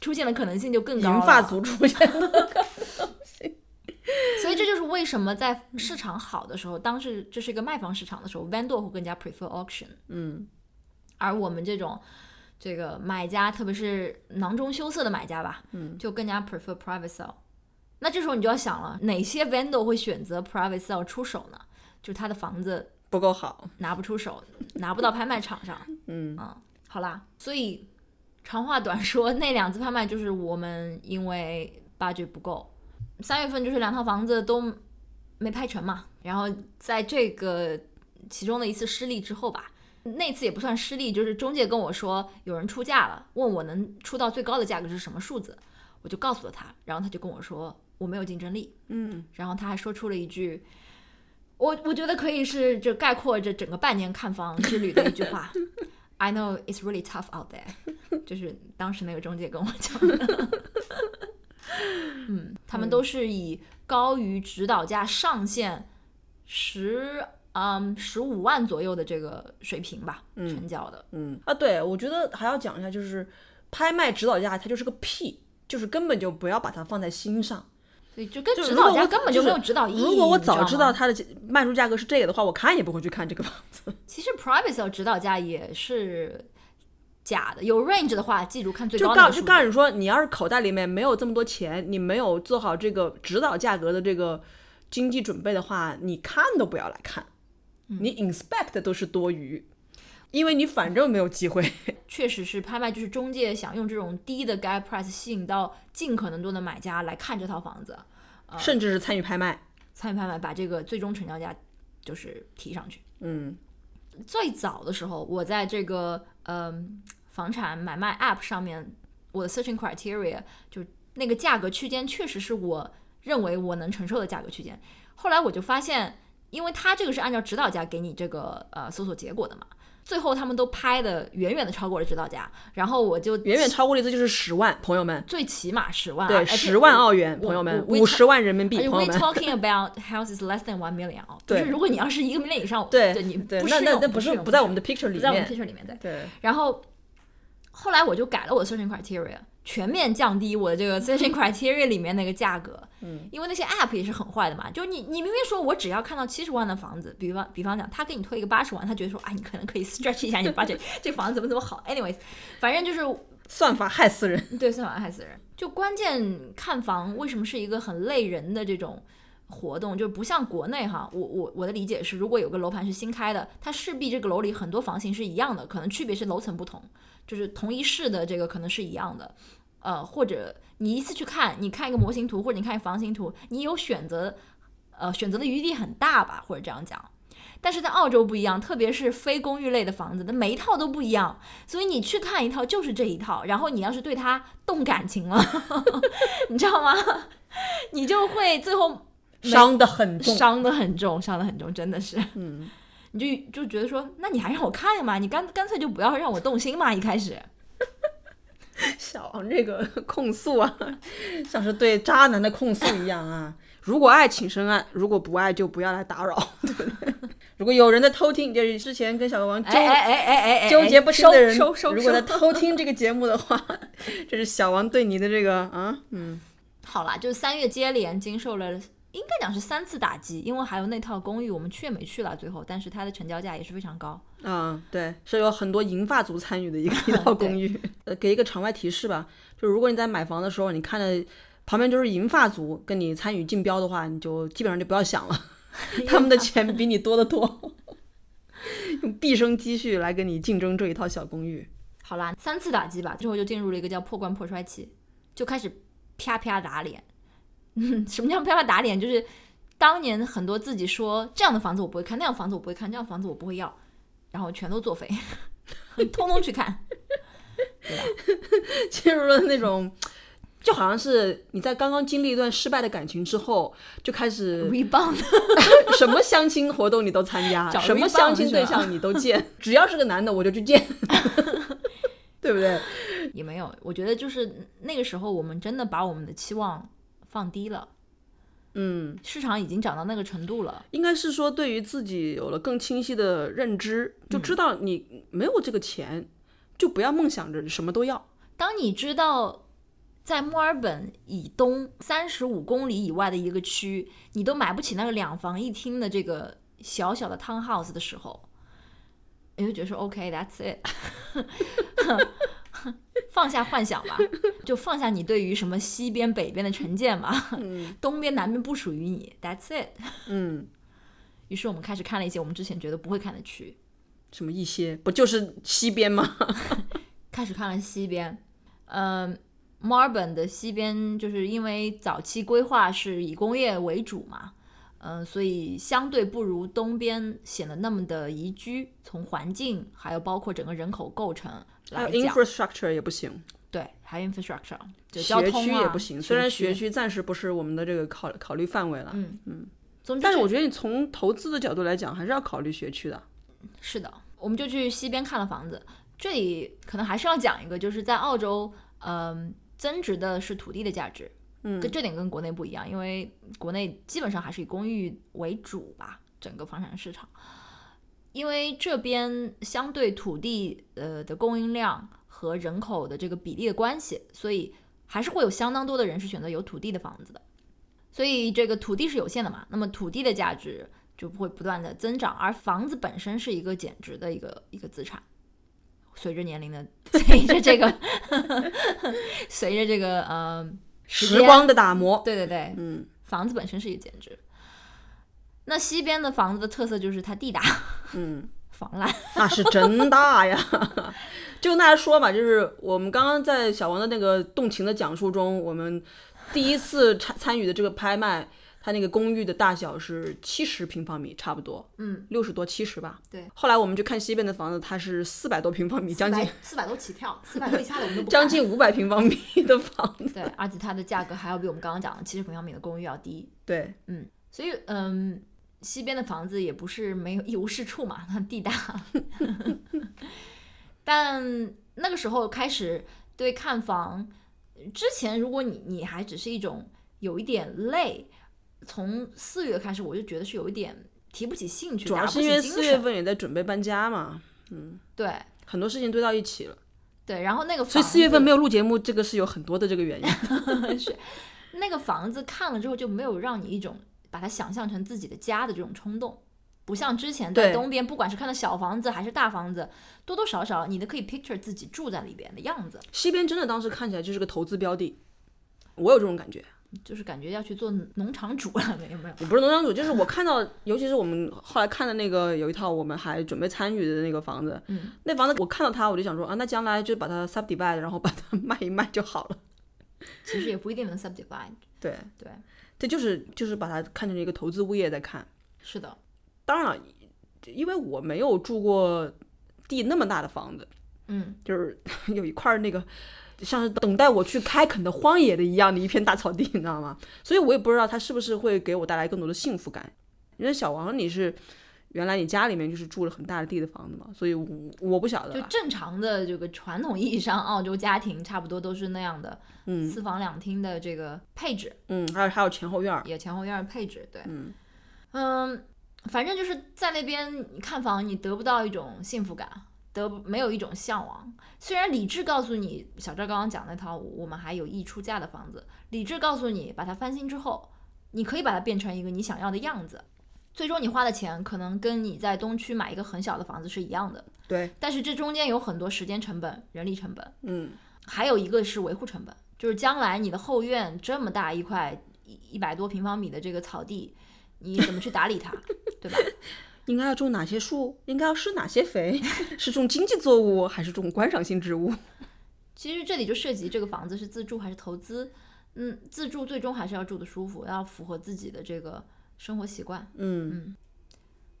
出现的可能性就更高了。银发族出现了，所以这就是为什么在市场好的时候，当时这是一个卖方市场的时候，vendor 会更加 prefer auction，嗯，而我们这种这个买家，特别是囊中羞涩的买家吧，嗯，就更加 prefer private sale。那这时候你就要想了，哪些 vendor 会选择 private sale 出手呢？就是他的房子不够好，拿不出手，拿不到拍卖场上。嗯嗯，好啦，所以长话短说，那两次拍卖就是我们因为 budget 不够，三月份就是两套房子都没拍成嘛。然后在这个其中的一次失利之后吧，那次也不算失利，就是中介跟我说有人出价了，问我能出到最高的价格是什么数字，我就告诉了他，然后他就跟我说我没有竞争力，嗯，然后他还说出了一句。我我觉得可以是这概括这整个半年看房之旅的一句话，I know it's really tough out there，就是当时那个中介跟我讲的。嗯，他们都是以高于指导价上限十嗯十五万左右的这个水平吧成交的。嗯啊，对，我觉得还要讲一下，就是拍卖指导价它就是个屁，就是根本就不要把它放在心上。所以就跟指导价根本就没有指导意义。如果我早你知道它的卖出价格是这个的话，我看也不会去看这个房子。其实 private sale 指导价也是假的，有 range 的话，记住看最就告高的那个数字。就告诉你说，你要是口袋里面没有这么多钱，你没有做好这个指导价格的这个经济准备的话，你看都不要来看，嗯你 inspect 都是多余，因为你反正没有机会。确实是拍卖，就是中介想用这种低的 guide price 吸引到尽可能多的买家来看这套房子，甚至是参与拍卖。参与拍卖把这个最终成交价就是提上去。嗯最早的时候，我在这个嗯、房产买卖 app 上面，我的 searching criteria 就那个价格区间确实是我认为我能承受的价格区间。后来我就发现，因为它这个是按照指导价给你这个呃搜索结果的嘛，最后他们都拍的远远的超过了指导价，然后我就远远超过了一次就是十万，朋友们，最起码十万啊，对，十万澳元，朋友们，我五十万人民币，朋友 we 们。talking about houses less than one million 哦，就是如果你要是一个 million 以上，对你，不是那那那不是不在我们的 picture 里不在我们。picture 里面对。对，然后后来我就改了我的 searching criteria，全面降低我的这个 searching criteria 里面那个价格。嗯，因为那些 app 也是很坏的嘛，就你你明明说我只要看到七十万的房子，比方比方讲，他给你推一个八十万，他觉得说啊，你可能可以 stretch 一下你的 budget，这房子怎么怎么好。Anyways，反正就是算法害死人。对，算法害死人。就关键看房为什么是一个很累人的这种活动，就不像国内哈，我我我的理解是，如果有个楼盘是新开的，它势必这个楼里很多房型是一样的，可能区别是楼层不同，就是同一室的这个可能是一样的，呃，或者你一次去看，你看一个模型图或者你看一个房型图，你有选择，呃，选择的余地很大吧，或者这样讲。但是在澳洲不一样，特别是非公寓类的房子，它每一套都不一样，所以你去看一套就是这一套，然后你要是对它动感情了，你知道吗？你就会最后伤得很重。伤得很重，伤得很重，真的是。嗯，你就就觉得说，那你还让我看嘛？你干干脆就不要让我动心嘛！一开始，小王这个控诉啊，像是对渣男的控诉一样啊。如果爱，请深爱；如果不爱，就不要来打扰，对不对？如果有人在偷听，就是之前跟小王纠哎哎哎哎纠结不清的人，收收收如果在偷听这个节目的话，这是小王对你的这个啊，嗯，好啦，就是三月接连经受了，应该讲是三次打击，因为还有那套公寓我们去也没去了，最后，但是它的成交价也是非常高。嗯，对，是有很多银发族参与的一个一 套公寓。呃，给一个场外提示吧，就如果你在买房的时候，你看着旁边就是银发族跟你参与竞标的话，你就基本上就不要想了，他们的钱比你多得多，用毕生积蓄来跟你竞争这一套小公寓。好啦，三次打击吧，之后就进入了一个叫破罐破摔期，就开始啪啪打脸。嗯，什么叫啪啪打脸？就是当年很多自己说这样的房子我不会看，那样房子我不会看，这样房子我不会要，然后全都作废，通通去看。对吧？进入了那种，就好像是你在刚刚经历一段失败的感情之后，就开始 rebound 什么相亲活动你都参加，什么相亲对象你都见，只要是个男的我就去见，对不对？也没有，我觉得就是那个时候我们真的把我们的期望放低了。嗯，市场已经涨到那个程度了。应该是说对于自己有了更清晰的认知，就知道你没有这个钱，就不要梦想着什么都要。当你知道在墨尔本以东三十五公里以外的一个区，你都买不起那个两房一厅的这个小小的 townhouse 的时候，你就觉得说 OK，that's、it，放下幻想吧，就放下你对于什么西边北边的成见吧，东边南边不属于你，that's it。嗯，于是我们开始看了一些我们之前觉得不会看的区，什么一些不就是西边吗？开始看了西边，嗯、墨尔本的西边就是因为早期规划是以工业为主嘛，嗯、所以相对不如东边显得那么的宜居，从环境还有包括整个人口构成还有来讲，infrastructure 也不行，对，还有 infrastructure 就交通啊区也不行。虽然学区，暂时不是我们的这个考考虑范围了，嗯嗯，但是我觉得你从投资的角度来讲，还是要考虑学区的。是的，我们就去西边看了房子。这里可能还是要讲一个，就是在澳洲，嗯、增值的是土地的价值。嗯跟这点跟国内不一样，因为国内基本上还是以公寓为主吧，整个房产市场。因为这边相对土地呃的供应量和人口的这个比例的关系，所以还是会有相当多的人是选择有土地的房子的。所以这个土地是有限的嘛，那么土地的价值就不会不断的增长，而房子本身是一个减值的一个一个资产。随着年龄的，随着这个，随着这个呃时光的打磨，对对对，嗯，房子本身是一个减值。那西边的房子的特色就是它地大，嗯，房烂。那是真大呀！就跟大家说吧，就是我们刚刚在小王的那个动情的讲述中，我们第一次参参与的这个拍卖，它那个公寓的大小是七十平方米，差不多，嗯，六十多七十吧。对。后来我们去看西边的房子，它是四百多平方米，将近四百多起跳，四百多以下的我们都不 将近五百平方米的房子。对，而且它的价格还要比我们刚刚讲的七十平方米的公寓要低。对，嗯所以，嗯，西边的房子也不是没有一无是处嘛，它 地大。但那个时候开始对看房，之前如果你你还只是一种有一点累，从四月开始我就觉得是有一点提不起兴趣，主要是因为四月份也在准备搬家嘛，嗯对很多事情堆到一起了，对，然后那个所以四月份没有有录节目，这个是有很多的这个原因。是那个房子看了之后就没有让你一种把它想象成自己的家的这种冲动。不像之前在对东边，不管是看到小房子还是大房子，多多少少你都可以 picture 自己住在里边的样子，西边真的当时看起来就是个投资标的，我有这种感觉。就是感觉要去做农场主了，没 有没有？我不是农场主，就是我看到，尤其是我们后来看的那个有一套我们还准备参与的那个房子，嗯，那房子我看到它，我就想说啊，那将来就把它 subdivide，然后把它 卖一卖就好了。其实也不一定能 subdivide。对对，这就是就是把它看成一个投资物业在看。是的，当然了，因为我没有住过地那么大的房子，嗯，就是有一块儿那个像是等待我去开垦的荒野的一样的一片大草地，你知道吗？所以我也不知道它是不是会给我带来更多的幸福感。因为小王你是原来你家里面就是住了很大的地的房子嘛，所以我我不晓得。就正常的这个传统意义上澳洲家庭差不多都是那样的，嗯四房两厅的这个配置，嗯，还有还有前后院儿，也前后院儿配置，对，嗯嗯，反正就是在那边看房，你得不到一种幸福感，得没有一种向往。虽然理智告诉你，小赵刚刚讲那套我们还有溢出价的房子，理智告诉你，把它翻新之后，你可以把它变成一个你想要的样子。最终你花的钱可能跟你在东区买一个很小的房子是一样的，对，但是这中间有很多时间成本、人力成本，嗯还有一个是维护成本，就是将来你的后院这么大一块一一百多平方米的这个草地，你怎么去打理它，对吧？应该要种哪些树？应该要施哪些肥？是种经济作物还是种观赏性植物？其实这里就涉及这个房子是自住还是投资。嗯，自住最终还是要住的舒服，要符合自己的这个生活习惯。嗯嗯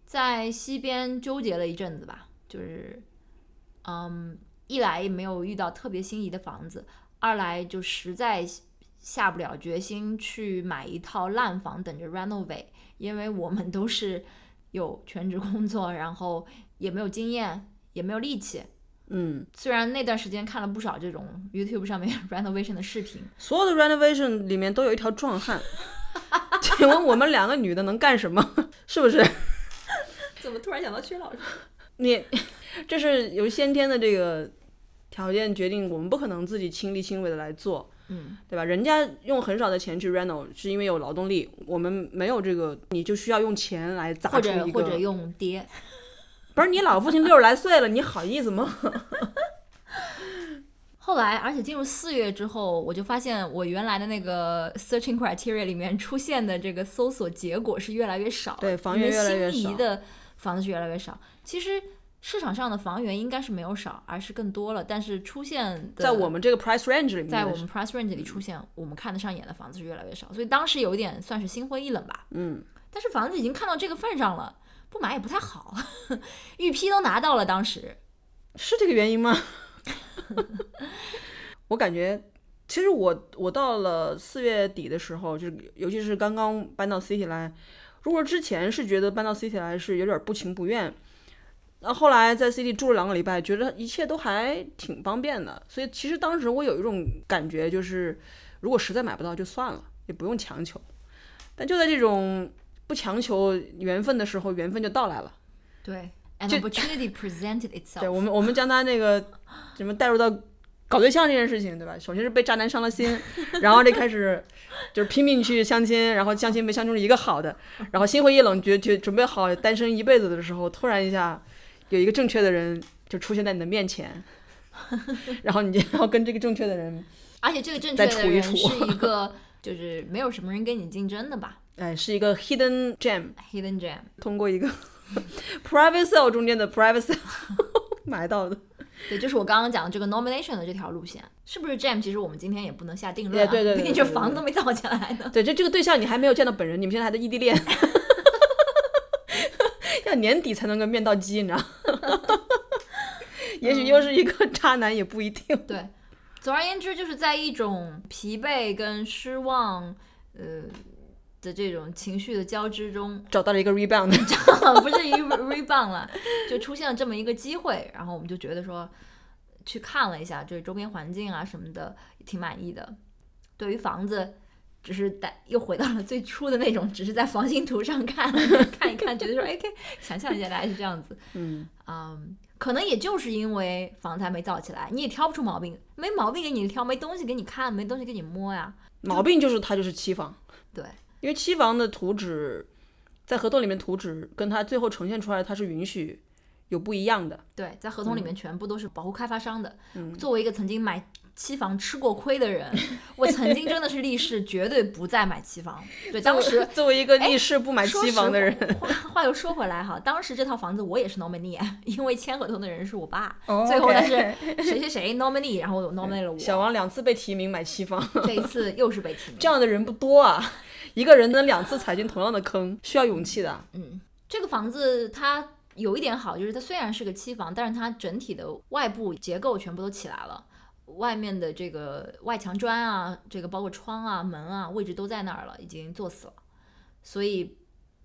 在西边纠结了一阵子吧，就是，嗯，一来没有遇到特别心仪的房子，二来就实在下不了决心去买一套烂房等着 renovate，因为我们都是有全职工作，然后也没有经验，也没有力气。嗯，虽然那段时间看了不少这种 YouTube 上面 renovation 的视频，所有的 renovation 里面都有一条壮汉，请问我们两个女的能干什么？是不是？怎么突然想到薛老师？你这是由先天的这个条件决定，我们不可能自己亲力亲为的来做，嗯，对吧？人家用很少的钱去 reno 是因为有劳动力，我们没有这个，你就需要用钱来砸或出一个。者或者用爹。不是你老父亲六十来岁了，你好意思吗？后来，而且进入四月之后，我就发现我原来的那个 searching criteria 里面出现的这个搜索结果是越来越少，对房源越来越少心仪的房子是越来越少。其实市场上的房源应该是没有少，而是更多了，但是出现在我们这个 price range 里面，在我们 price range 里出现我们看得上眼的房子是越来越少，所以当时有一点算是心灰意冷吧。嗯，但是房子已经看到这个份上了，不买也不太好，预批都拿到了，当时。是这个原因吗？我感觉，其实我我到了四月底的时候，就是尤其是刚刚搬到 city 来，如果之前是觉得搬到 city 来是有点不情不愿，那后后来在 city 住了两个礼拜，觉得一切都还挺方便的，所以其实当时我有一种感觉，就是如果实在买不到就算了，也不用强求。但就在这种不强求缘分的时候，缘分就到来了。对，an 就 opportunity presented 对 itself。对我们，我们将他那个什么带入到搞对象这件事情，对吧？首先是被渣男伤了心，然后这开始就是拼命去相亲，然后相亲没相中一个好的，然后心灰意冷，觉觉准备好单身一辈子的时候，突然一下有一个正确的人就出现在你的面前，然后你就要跟这个正确的人，而且这个正确的人是一个，就是没有什么人跟你竞争的吧哎，是一个 hidden gem，，hidden gem。通过一个 private sale 中间的 private sale 买到的。对，就是我刚刚讲的这个 nomination 的这条路线，是不是 gem？其实我们今天也不能下定论、啊，对对对对毕竟这房子都没造起来呢。对，这这个对象你还没有见到本人，你们现在还在异地恋，要年底才能够面到机，你知道？也许又是一个渣男，也不一定。对，总而言之，就是在一种疲惫跟失望，呃的这种情绪的交织中，找到了一个 rebound，不是一 rebound 了，就出现了这么一个机会，然后我们就觉得说，去看了一下，对周边环境啊什么的，挺满意的。对于房子，只是带又回到了最初的那种，只是在房型图上看 看一看，觉得说，哎，可以想象一下，大概是这样子。嗯，嗯，可能也就是因为房子还没造起来，你也挑不出毛病，没毛病给你挑，没东西给你看，没东西给你摸呀。毛病就是它就是期房，对，因为期房的图纸在合同里面图纸跟它最后呈现出来，它是允许有不一样的。对，在合同里面嗯全部都是保护开发商的。作为一个曾经买期房吃过亏的人，我曾经真的是立誓绝对不再买期房。对，当时作为一个哎立誓不买期房的人，话话又说回来哈，当时这套房子我也是 nominee，因为签合同的人是我爸，哦最后但是谁谁谁 nominee，然后我 nominee 了我。小王两次被提名买期房，这一次又是被提名。这样的人不多啊。一个人能两次踩进同样的坑，需要勇气的。嗯这个房子它有一点好，就是它虽然是个期房，但是它整体的外部结构全部都起来了，外面的这个外墙砖啊，这个包括窗啊、门啊，位置都在那儿了，已经做死了。所以，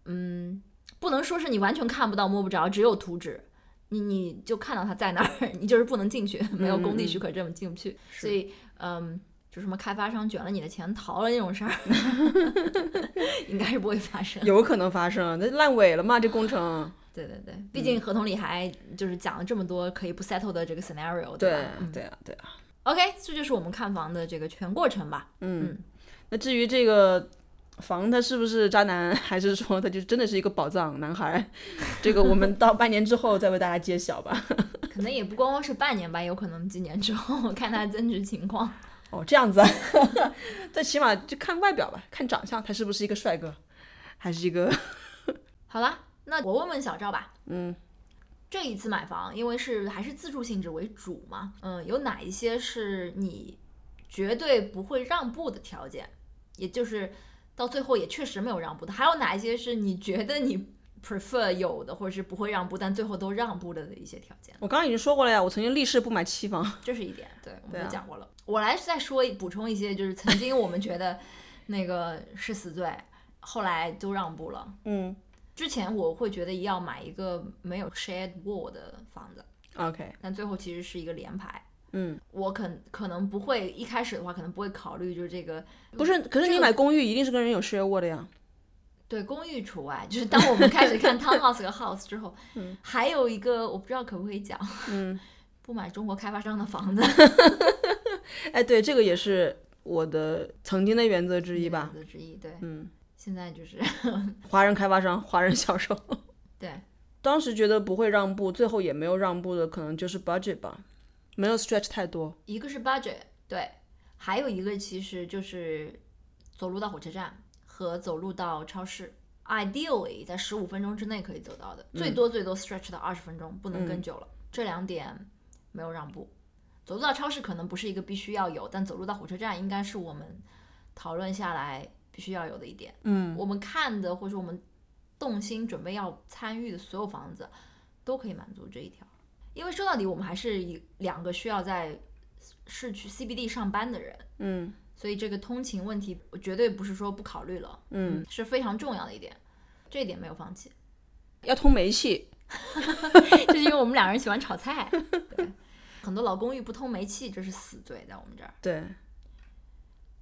嗯，不能说是你完全看不到、摸不着，只有图纸，你你就看到它在那儿，你就是不能进去，没有工地许可证进不去。所以，嗯。就什么开发商卷了你的钱逃了那种事儿，应该是不会发生。有可能发生，那烂尾了嘛？这工程，对对对，毕竟合同里还就是讲了这么多可以不 settle 的这个 scenario，对吧？嗯对啊，对啊。OK，这就是我们看房的这个全过程吧。嗯，那至于这个房他是不是渣男，还是说他就真的是一个宝藏男孩，这个我们到半年之后再为大家揭晓吧。可能也不光光是半年吧，有可能几年之后 看他增值情况。哦，这样子啊，最起码就看外表吧，看长相，他是不是一个帅哥，还是一个好啦，那我问问小赵吧。嗯，这一次买房，因为是还是自住性质为主嘛，嗯，有哪一些是你绝对不会让步的条件？也就是到最后也确实没有让步的，还有哪一些是你觉得你 prefer 有的，或者是不会让步，但最后都让步了的一些条件？我刚刚已经说过了呀，我曾经立誓不买期房。这是一点，对我们都讲过了。我来再说补充一些，就是曾经我们觉得那个是死罪，后来都让步了。嗯之前我会觉得要买一个没有 shared wall 的房子，，OK，但最后其实是一个联排。嗯，我可可能不会一开始的话，可能不会考虑就是这个不是，可是你买公寓一定是跟人有 share wall 的呀。对公寓除外，就是当我们开始看 townhouse 和 house 之后，嗯 还有一个我不知道可不可以讲，嗯，不买中国开发商的房子哎，对，这个也是我的曾经的原则之一吧。原则之一。对，嗯，现在就是 华人开发商、华人销售，对当时觉得不会让步，最后也没有让步的，可能就是 budget 吧，没有 stretch 太多。一个是 budget，对，还有一个其实就是走路到火车站和走路到超市，ideally 在十五分钟之内可以走到的，最多最多 stretch 到二十分钟，不能更久了。这两点没有让步。走路到超市可能不是一个必须要有，但走路到火车站应该是我们讨论下来必须要有的一点。嗯，我们看的或者我们动心准备要参与的所有房子，都可以满足这一条。因为说到底，我们还是一两个需要在市区 CBD 上班的人，嗯所以这个通勤问题，我绝对不是说不考虑了，嗯，是非常重要的一点，这一点没有放弃。要通煤气。就是因为我们两个人喜欢炒菜，对，很多老公寓不通煤气，这是死罪，在我们这儿。对，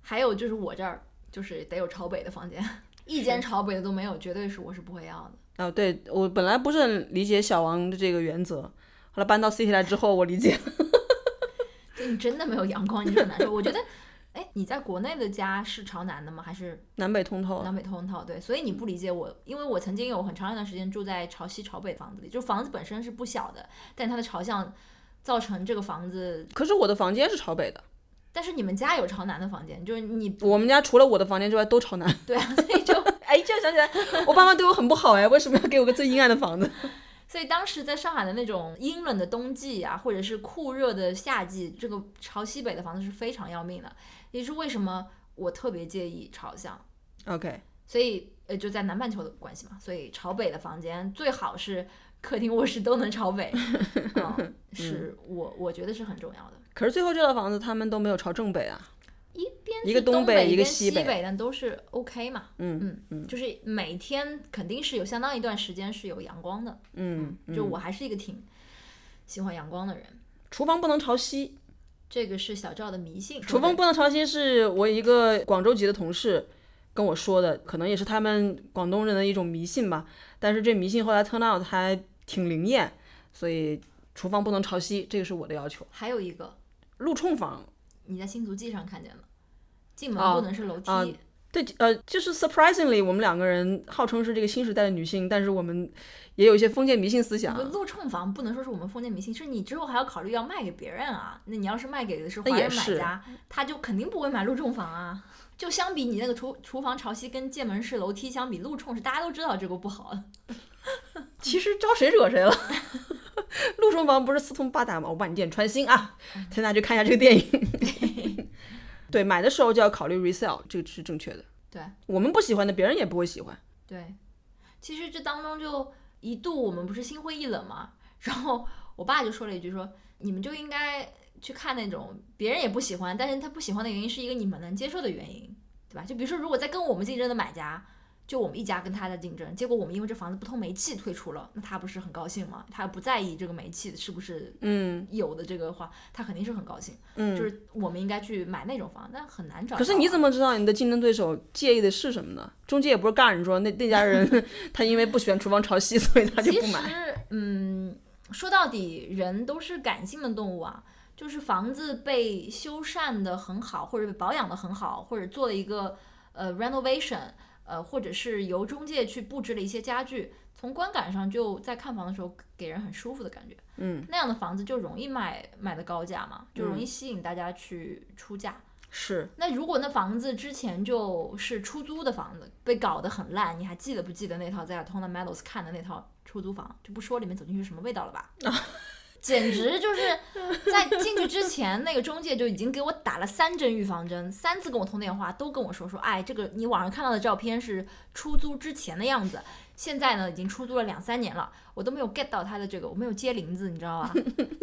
还有就是我这儿就是得有朝北的房间，一间朝北的都没有，绝对是我是不会要的。哦，对我本来不是很理解小王的这个原则，后来搬到 city 来之后，我理解了。就你真的没有阳光，你就很难受。我觉得，哎，你在国内的家是朝南的吗？还是南北通透。南北通透？对，所以你不理解我，因为我曾经有很长一段时间住在朝西朝北房子里，就房子本身是不小的，但它的朝向造成这个房子。可是我的房间是朝北的，但是你们家有朝南的房间，就是你我们家除了我的房间之外都朝南。对啊，所以就 哎，这样想起来，我爸妈对我很不好哎，为什么要给我个最阴暗的房子？所以当时在上海的那种阴冷的冬季啊，或者是酷热的夏季，这个朝西北的房子是非常要命的，也是为什么我特别介意朝向。OK，所以呃，就在南半球的关系嘛，所以朝北的房间最好是客厅、卧室都能朝北，嗯，是我我觉得是很重要的。可是最后这套房子他们都没有朝正北啊。一边一个东北一个西西北但都是 OK 嘛，嗯嗯嗯就是每天肯定是有相当一段时间是有阳光的，嗯，就我还是一个挺喜欢阳光的人。厨房不能朝西，这个是小赵的迷信。厨房不能朝西是我一个广州籍的同事跟我说的，可能也是他们广东人的一种迷信吧。但是这迷信后来 turn out 还挺灵验，所以厨房不能朝西，这个是我的要求。还有一个，路冲房，你在新足迹上看见了，进门哦不能是楼梯。啊对，呃，就是 surprisingly，我们两个人号称是这个新时代的女性，但是我们也有一些封建迷信思想不。路冲房不能说是我们封建迷信，是你之后还要考虑要卖给别人啊。那你要是卖给的是华人买那也是家，他就肯定不会买路冲房啊。就相比你那个厨厨房朝西跟建门式楼梯相比，路冲是大家都知道这个不好。其实招谁惹谁了？陆冲房不是四通八达吗？我万箭穿心啊！推大家去看一下这个电影。对，买的时候就要考虑 resale，这个是正确的。对我们不喜欢的，别人也不会喜欢。对，其实这当中就一度我们不是心灰意冷嘛，然后我爸就说了一句说，你们就应该去看那种别人也不喜欢，但是他不喜欢的原因是一个你们能接受的原因，对吧？就比如说如果在跟我们竞争的买家。就我们一家跟他在竞争，结果我们因为这房子不通煤气退出了，那他不是很高兴吗？他不在意这个煤气是不是嗯有的这个话，他肯定是很高兴。嗯。就是我们应该去买那种房，但很难找啊。可是你怎么知道你的竞争对手介意的是什么呢？中介也不是告诉你说那那家人 他因为不喜欢厨房朝西，所以他就不买。其实，嗯，说到底，人都是感性的动物啊。就是房子被修缮的很好，或者被保养的很好，或者做了一个呃 renovation，呃，或者是由中介去布置了一些家具，从观感上就在看房的时候给人很舒服的感觉。嗯，那样的房子就容易卖卖的高价嘛，就容易吸引大家去出价。是，那如果那房子之前就是出租的房子，被搞得很烂，你还记得不记得那套在 Tona Meadows 看的那套出租房？就不说里面走进去什么味道了吧？简直就是在进去之前，那个中介就已经给我打了三针预防针，三次跟我通电话，都跟我说说，哎，这个你网上看到的照片是出租之前的样子，现在呢已经出租了两三年了，我都没有 get 到他的这个，我没有接林子，你知道吧？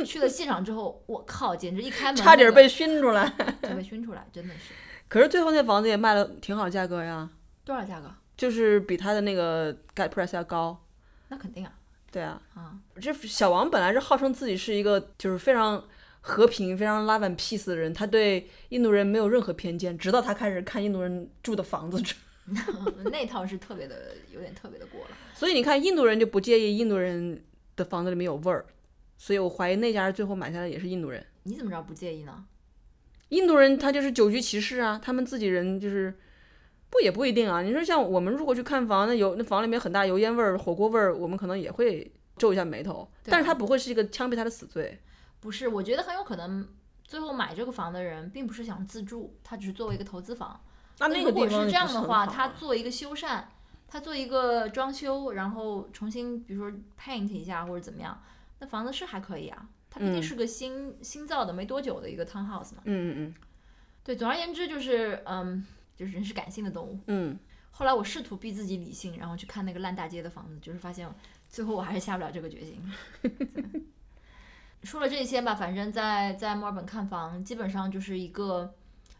去了现场之后，我靠，简直一开门、那个、差点被熏出来。就被熏出来，真的是可是最后那房子也卖了挺好的价格呀，多少价格？就是比他的那个 guide price 要高。那肯定啊对啊，啊！这小王本来是号称自己是一个就是非常和平、非常 love and peace 的人，他对印度人没有任何偏见，直到他开始看印度人住的房子。那套是特别的，有点特别的过了。所以你看，印度人就不介意印度人的房子里面有味儿，所以我怀疑那家最后买下来也是印度人。你怎么知道不介意呢？印度人他就是久居其室啊，他们自己人就是不也不一定啊。你说像我们如果去看房，那油那房里面很大油烟味儿、火锅味儿，我们可能也会皱一下眉头，但是他不会是一个枪毙他的死罪。不是，我觉得很有可能最后买这个房的人并不是想自住，他只是作为一个投资房。那那个如果是这样的话，他做一个修缮，他做一个装修，然后重新比如说 paint 一下或者怎么样，那房子是还可以啊。它毕竟嗯是个新、新造的没多久的一个 townhouse 嘛。嗯嗯嗯对，总而言之就是，嗯，就是人是感性的动物。嗯后来我试图逼自己理性，然后去看那个烂大街的房子，就是发现最后我还是下不了这个决心。对说了这些吧，反正在在墨尔本看房，基本上就是一个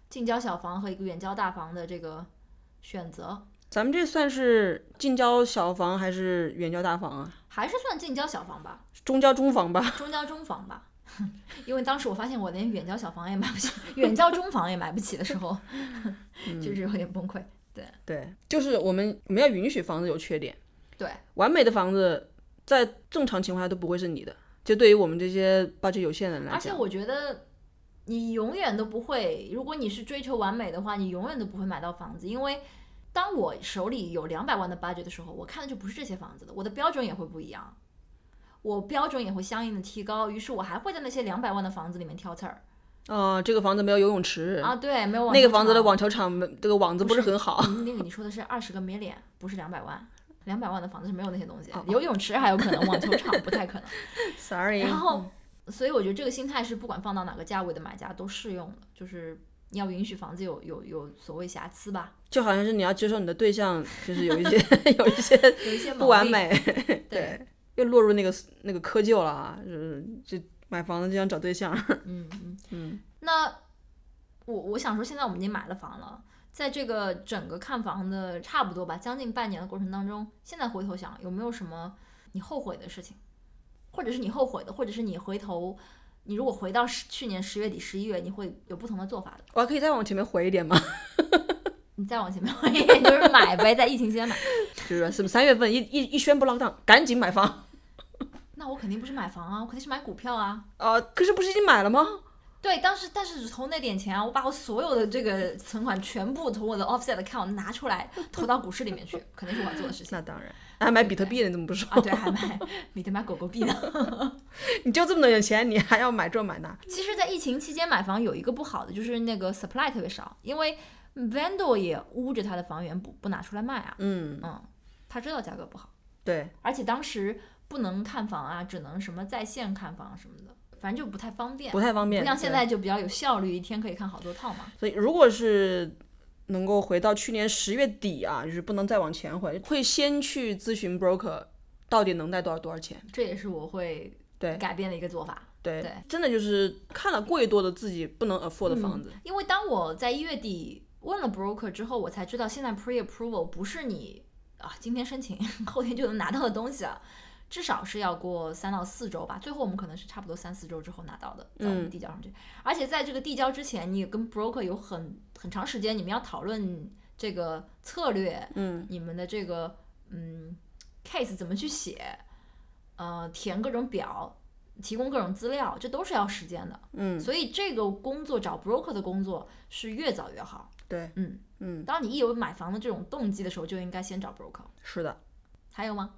近郊小房和一个远郊大房的这个选择，咱们这算是近郊小房还是远郊大房啊？还是算近郊小房吧，中郊中房吧？中郊中房吧。因为当时我发现我连远郊小房也买不起，远郊中房也买不起的时候，就是有点崩溃。对对，就是我们我们要允许房子有缺点，对，完美的房子在正常情况下都不会是你的。就对于我们这些 budget 有限的人来讲，而且我觉得你永远都不会，如果你是追求完美的话，你永远都不会买到房子，因为当我手里有两百万的 budget 的时候，我看的就不是这些房子的，我的标准也会不一样，我标准也会相应的提高，于是我还会在那些两百万的房子里面挑刺儿啊、这个房子没有游泳池，啊，对，没有网那个房子的网球场没这个网子不是很好。嗯那个你说的是二十个 million，不是两百万。两百万的房子是没有那些东西哦，游泳池还有可能，网球场不太可能。Sorry，然后，所以我觉得这个心态是不管放到哪个价位的买家都适用的，就是你要允许房子有有有所谓瑕疵吧，就好像是你要接受你的对象就是有一些 有一些有一些不完。美，对，又落入那个那个窠臼了啊，就是就买房子就想找对象，嗯嗯嗯。那我我想说，现在我们已经买了房了，在这个整个看房的差不多吧，将近半年的过程当中，现在回头想，有没有什么你后悔的事情，或者是你后悔的，或者是你回头，你如果回到十去年十月底、十一月，你会有不同的做法的。我还可以再往前面回一点吗？你再往前面回一点，就是买呗，在疫情期间买。就是是不是三月份一一一宣布 lockdown，赶紧买房那我肯定不是买房啊，我肯定是买股票啊。呃、可是不是已经买了吗？对，当时但是只投那点钱啊，我把我所有的这个存款全部从我的 offset account 拿出来投到股市里面去，肯定是我要做的事情那当然，还买比特币呢，你怎么不说？啊。对，还买比特买狗狗币呢。你就这么点钱，你还要买这买那？其实，在疫情期间买房有一个不好的，就是那个 supply 特别少，因为 vendor 也捂着他的房源不不拿出来卖啊。嗯，嗯，他知道价格不好，对，而且当时不能看房啊，只能什么在线看房什么的，反正就不太方便。不太方便。不像现在就比较有效率，一天可以看好多套嘛。所以如果是能够回到去年十月底啊，就是不能再往前回，会先去咨询 broker 到底能贷多少多少钱。这也是我会对改变的一个做法。对，对真的就是看了过于多的自己不能 afford 的房子。因为当我在一月底问了 broker 之后，我才知道现在 pre approval 不是你啊今天申请 后天就能拿到的东西啊，至少是要过三到四周吧。最后我们可能是差不多三四周之后拿到的，在我们嗯递交上去。而且在这个递交之前，你跟 broker 有很很长时间，你们要讨论这个策略，嗯，你们的这个嗯 case 怎么去写，呃，填各种表。提供各种资料，这都是要时间的。嗯，所以这个工作找 broker 的工作是越早越好。对，嗯嗯，当你一有买房的这种动机的时候，就应该先找 broker。是的。还有吗？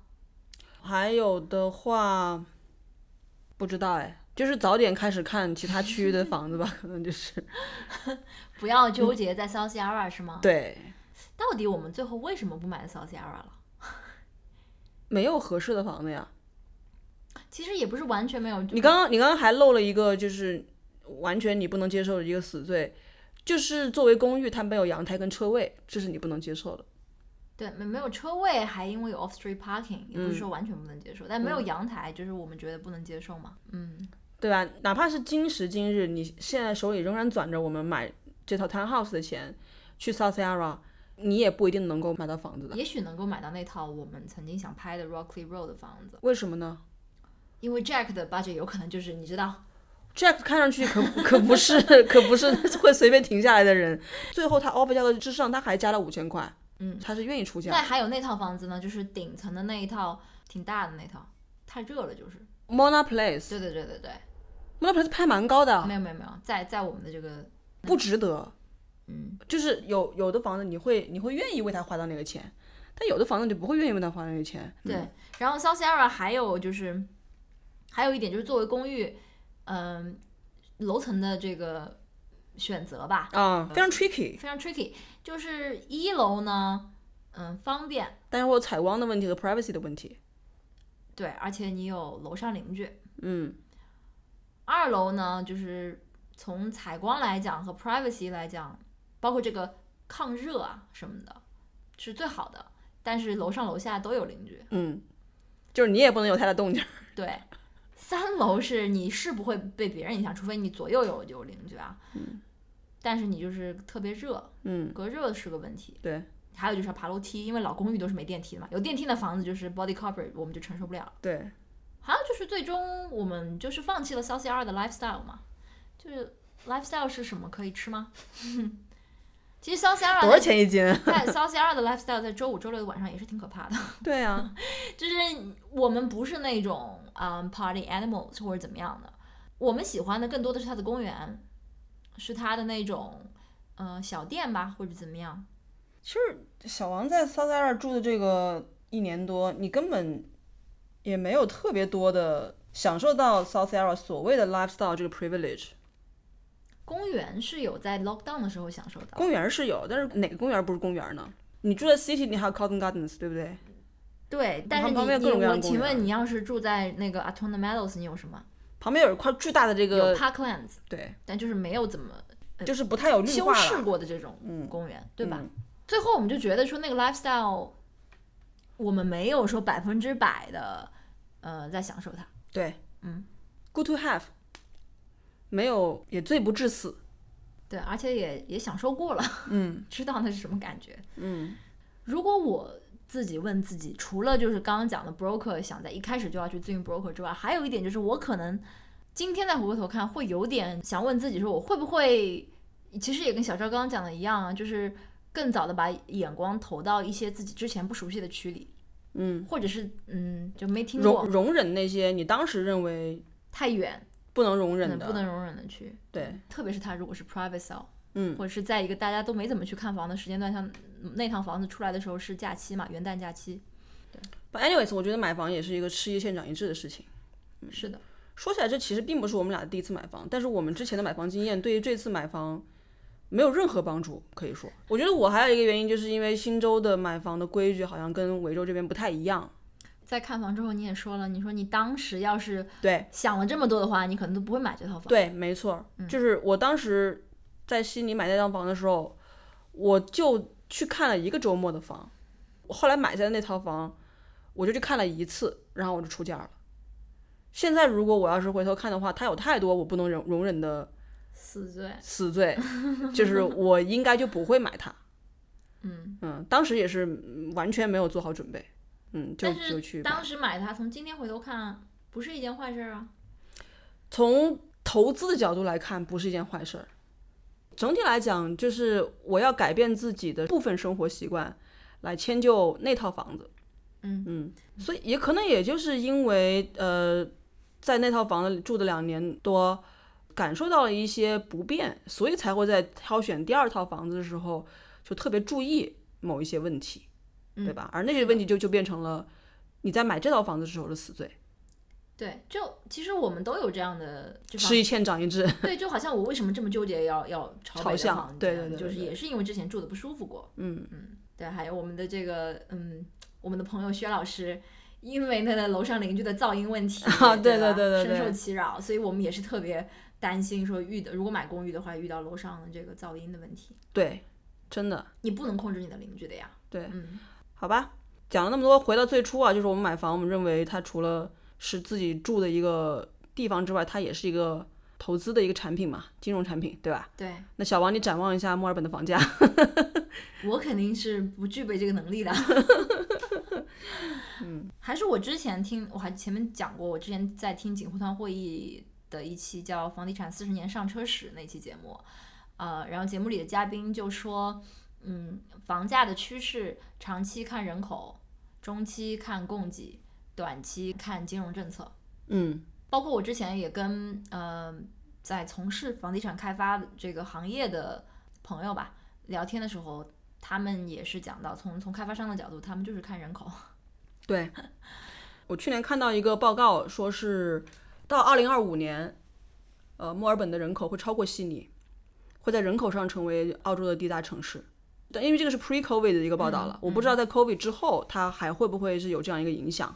还有的话，不知道哎，就是早点开始看其他区域的房子吧，可能就是不要纠结在 South Yarra 是吗？。对，到底我们最后为什么不买 South Yarra 了？没有合适的房子呀。其实也不是完全没有。你刚刚你刚刚还漏了一个，就是完全你不能接受的一个死罪，就是作为公寓它没有阳台跟车位，这是你不能接受的。对没没有车位，还因为有 off street parking，也不是嗯说完全不能接受，但没有阳台，就是我们觉得不能接受嘛。嗯，对吧？哪怕是今时今日，你现在手里仍然攒着我们买这套 townhouse 的钱去 South Yarra，你也不一定能够买到房子的。也许能够买到那套我们曾经想拍的 Rockley Road 的房子，为什么呢？因为 Jack 的 budget 有可能就是你知道 Jack 看上去可可不是 可不是会随便停下来的人。最后他 offer 价格之上，他还加了五千块，嗯他是愿意出价。那还有那套房子呢，就是顶层的那一套，挺大的那套，太热了，就是。Mona Place。对对对对对 Mona Place 拍蛮高的没，有没有没有，在在我们的这个，不值得。嗯，就是有有的房子你会你会愿意为他花到那个钱，但有的房子你不会愿意为他花那个钱。嗯对。然后 South Sierra 还有就是，还有一点就是作为公寓，嗯、楼层的这个选择吧，啊，非常 tricky，非常 tricky。就是一楼呢，嗯，方便，但是我有采光的问题和 privacy 的问题。对，而且你有楼上邻居。嗯，二楼呢，就是从采光来讲和 privacy 来讲，包括这个抗热啊什么的，是最好的。但是楼上楼下都有邻居，嗯，就是你也不能有太大动静儿。对。三楼是你是不会被别人影响，除非你左右有有邻居啊。但是你就是特别热，嗯，隔热是个问题。对还有就是要爬楼梯，因为老公寓都是没电梯的嘛，有电梯的房子就是 body corporate 我们就承受不了。对，还有就是最终我们就是放弃了 South Sierra 的 lifestyle 嘛，就是 lifestyle 是什么可以吃吗？其实 South Sierra 多少钱一斤？在 South Sierra 的 lifestyle 在周五、周六的晚上也是挺可怕的，对啊，就是我们不是那种嗯、party animals 或者怎么样的，我们喜欢的更多的是它的公园，是他的那种呃小店吧或者怎么样。其实小王在 South Sierra 住的这个一年多，你根本也没有特别多的享受到 South Sierra 所谓的 lifestyle 这个 privilege。公园是有在 lockdown 的时候享受到，公园是有，但是哪个公园不是公园呢？你住在 city，你还有 Cotton Gardens，对不对？对，但是你我请问你要是住在那个 Atona Meadows，你有什么？旁边有一块巨大的这有个，Parklands，对，但就是没有怎么就是不太有绿化修饰。过的这种嗯公园，对吧？嗯最后我们就觉得说那个 lifestyle，我们没有说百分之百的呃在享受它。对，嗯，good to have，没有也罪不至死。对，而且也也享受过了，嗯 知道那是什么感觉。嗯如果我自己问自己，除了就是刚刚讲的 broker 想在一开始就要去咨询 broker 之外，还有一点就是我可能今天再回过头看，会有点想问自己说，我会不会，其实也跟小赵刚刚讲的一样啊，就是更早的把眼光投到一些自己之前不熟悉的区里，嗯，或者是嗯就没听容过容忍那些你当时认为太远，不能容忍的，嗯不能容忍的区，对，特别是他如果是 private sale。嗯或者是在一个大家都没怎么去看房的时间段，像那套房子出来的时候是假期嘛，元旦假期。But anyways，我觉得买房也是一个吃一堑长一智的事情。是的，说起来，这其实并不是我们俩第一次买房，但是我们之前的买房经验对于这次买房没有任何帮助，可以说。我觉得我还有一个原因，就是因为新州的买房的规矩好像跟维州这边不太一样。在看房之后，你也说了，你说你当时要是对想了这么多的话，你可能都不会买这套房。，对，没错，就是我当时在悉尼买那套房的时候，我就去看了一个周末的房，我后来买下的那套房，我就去看了一次，然后我就出价了。现在如果我要是回头看的话，它有太多我不能容容忍的死罪。死罪，就是我应该就不会买它。嗯，嗯，当时也是嗯完全没有做好准备，嗯，就就去当时买它，从今天回头看，不是一件坏事儿啊。从投资的角度来看，不是一件坏事儿。整体来讲，就是我要改变自己的部分生活习惯，来迁就那套房子。嗯嗯，所以也可能也就是因为呃，在那套房子里住的两年多，感受到了一些不便，所以才会在挑选第二套房子的时候就特别注意某一些问题，对吧？而那些问题就就变成了你在买这套房子时候的死罪，对，就其实我们都有这样的吃一堑长一智。对，就好像我为什么这么纠结要要 朝北的房子对对对就是也是因为之前住的不舒服过。嗯嗯对，还有我们的这个嗯，我们的朋友薛老师，因为他的楼上邻居的噪音问题，啊对吧对对对深受其扰，所以我们也是特别担心说遇的，如果买公寓的话，遇到楼上的这个噪音的问题，对，真的你不能控制你的邻居的呀。对。嗯，好吧，讲了那么多，回到最初啊，就是我们买房，我们认为它除了是自己住的一个地方之外，它也是一个投资的一个产品嘛，金融产品，对吧？对那小王，你展望一下墨尔本的房价。我肯定是不具备这个能力的。嗯，还是我之前听，我还前面讲过，我之前在听锦湖团会议的一期叫《房地产四十年上车史》那期节目，呃，然后节目里的嘉宾就说，嗯，房价的趋势长期看人口，中期看供给，短期看金融政策。嗯包括我之前也跟呃在从事房地产开发这个行业的朋友吧聊天的时候，他们也是讲到从从开发商的角度，他们就是看人口。对，我去年看到一个报告，说是到二零二五年，呃，墨尔本的人口会超过悉尼，会在人口上成为澳洲的第一大城市。但因为这个是 pre-COVID 的一个报道了，我不知道在 COVID 之后，它还会不会是有这样一个影响。